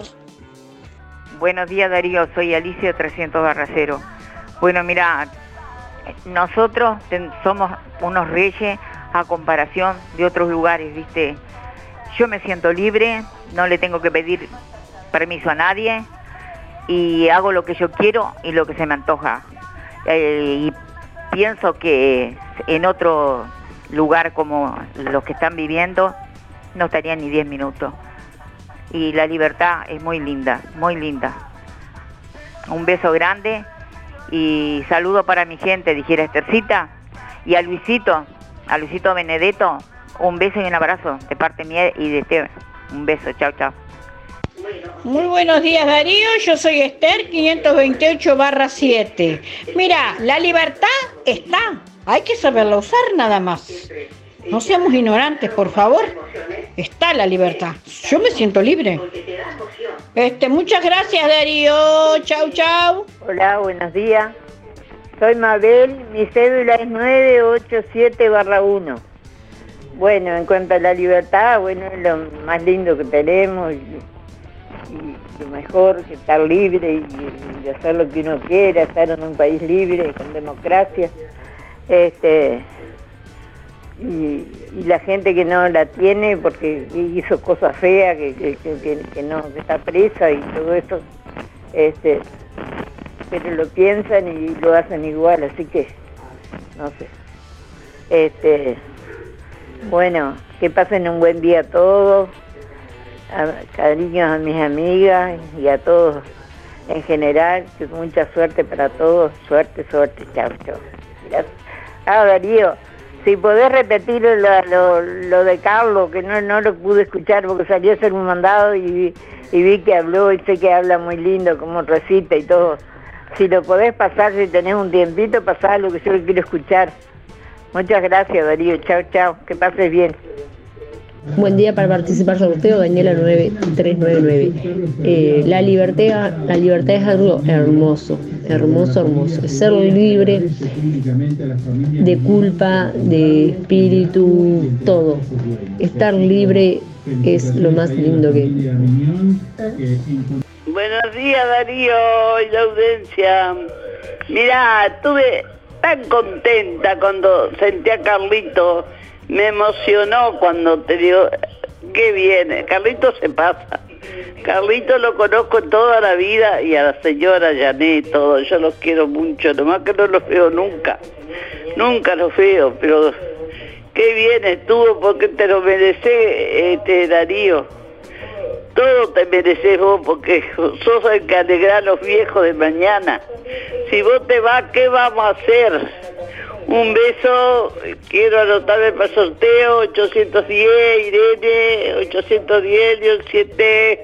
Buenos días Darío, soy Alicia 300 Barracero. Bueno, mira, nosotros somos unos reyes a comparación de otros lugares, ¿viste? Yo me siento libre, no le tengo que pedir permiso a nadie y hago lo que yo quiero y lo que se me antoja. Eh, y pienso que en otro lugar como los que están viviendo no estarían ni 10 minutos y la libertad es muy linda, muy linda. Un beso grande y saludo para mi gente, dijera Estercita, y a Luisito, a Luisito Benedetto, un beso y un abrazo de parte mía y de Esteban. Un beso, chao, chao. Muy buenos días Darío, yo soy Esther 528 barra 7. Mira, la libertad está, hay que saberla usar nada más. No seamos ignorantes, por favor. Está la libertad. Yo me siento libre. Este, muchas gracias Darío. Chau, chau. Hola, buenos días. Soy Mabel, mi cédula es 987 barra 1. Bueno, en cuanto a la libertad, bueno, es lo más lindo que tenemos y lo mejor que estar libre y, y hacer lo que uno quiera, estar en un país libre, con democracia. Este, y, la gente que no la tiene porque hizo cosas feas, que, que, no, está presa y todo eso, este, pero lo piensan y lo hacen igual, así que no sé. Este, bueno, que pasen un buen día a todos, a- cariños a mis amigas y a todos en general, que mucha suerte para todos, suerte, suerte, chao, chao. Gracias. Ah, Darío, si podés repetir lo, de Carlos, que no, no lo pude escuchar porque salió a hacer un mandado y, y vi que habló y sé que habla muy lindo, como recita y todo. Si lo podés pasar, si tenés un tiempito, pasar lo que yo quiero escuchar. Muchas gracias, Darío. Chao, chao. Que pases bien. Buen día para participar sorteo, Daniela 9399. Eh, la libertad, la libertad es algo hermoso, hermoso, hermoso. Ser libre de culpa, de espíritu, todo. Estar libre es lo más lindo que Buenos días Darío y la audiencia. Mirá, estuve tan contenta cuando sentí a Carlito. Me emocionó cuando te digo, qué bien, Carlito se pasa. Carlito lo conozco toda la vida y a la señora Janet, todo, yo los quiero mucho, nomás que no los veo nunca. Nunca los veo, pero qué bien estuvo porque te lo merece este Darío. Todo te mereces vos porque sos el que alegra a los viejos de mañana. Si vos te vas, ¿qué vamos a hacer? Un beso, quiero anotarme para el sorteo, 810, Irene, 810, León 7.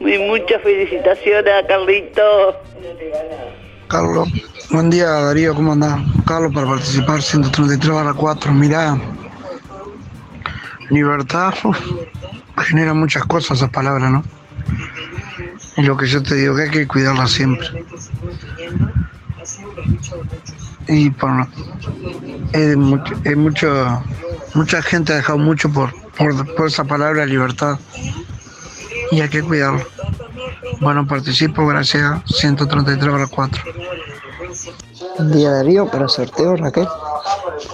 Y muchas felicitaciones a Carlito. Carlos, buen día Darío, ¿cómo andás? Carlos para participar 133 barra 4, mirá, libertad, genera muchas cosas esa palabra, ¿no? Y lo que yo te digo que hay que cuidarla siempre. Y por, es mucho, es mucho, mucha gente ha dejado mucho por, por, por esa palabra libertad y hay que cuidarlo. Bueno, participo, gracias, 133 barra 4. Buen día Darío, para sorteo Raquel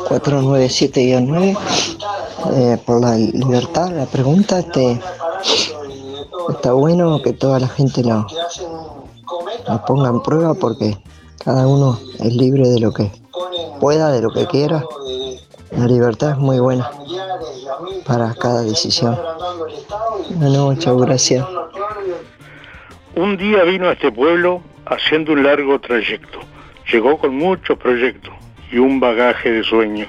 497-9 eh, por la libertad. La pregunta este, está bueno que toda la gente lo, lo ponga en prueba porque cada uno es libre de lo que pueda, de lo que quiera. La libertad es muy buena para cada decisión. Bueno, muchas gracias. Un día vino a este pueblo haciendo un largo trayecto. Llegó con muchos proyectos y un bagaje de sueños.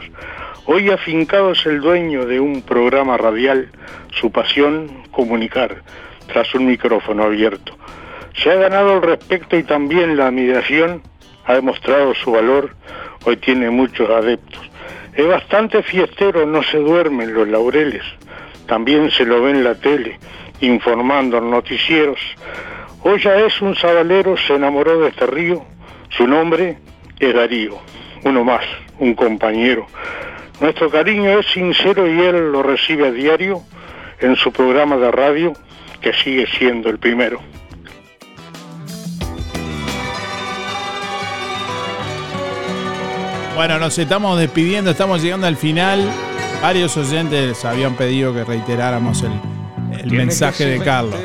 Hoy afincado es el dueño de un programa radial, su pasión comunicar, tras un micrófono abierto. Se ha ganado el respeto y también la admiración, ha demostrado su valor, hoy tiene muchos adeptos. Es bastante fiestero, no se duerme en los laureles, también se lo ve en la tele, informando en noticieros. Hoy ya es un sabalero, se enamoró de este río, su nombre es Darío, uno más, un compañero. Nuestro cariño es sincero y él lo recibe a diario en su programa de radio, que sigue siendo el primero. Bueno, nos estamos despidiendo, estamos llegando al final. Varios oyentes habían pedido que reiteráramos el, el mensaje de Carlos.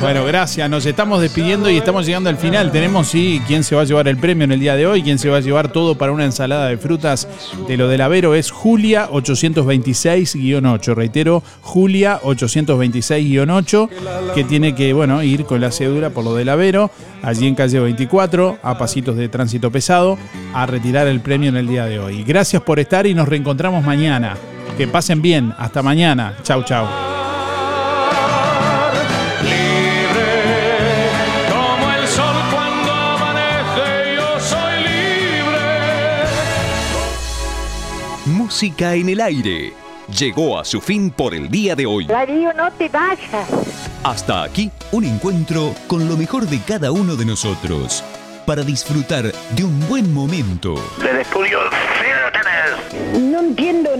Bueno, gracias. Nos estamos despidiendo y estamos llegando al final. Tenemos, sí, quién se va a llevar el premio en el día de hoy, quién se va a llevar todo para una ensalada de frutas de lo del Avero. Es Julia 826-8. Reitero, Julia 826-8, que tiene que, bueno, ir con la cédula por lo del Avero, allí en calle 24, a pasitos de tránsito pesado, a retirar el premio en el día de hoy. Gracias por estar y nos reencontramos mañana. Que pasen bien. Hasta mañana. Chau, chau. Como el sol cuando amanece, yo soy libre. Música en el aire. Llegó a su fin por el día de hoy. Darío, no te vayas. Hasta aquí un encuentro con lo mejor de cada uno de nosotros para disfrutar de un buen momento. Del estudio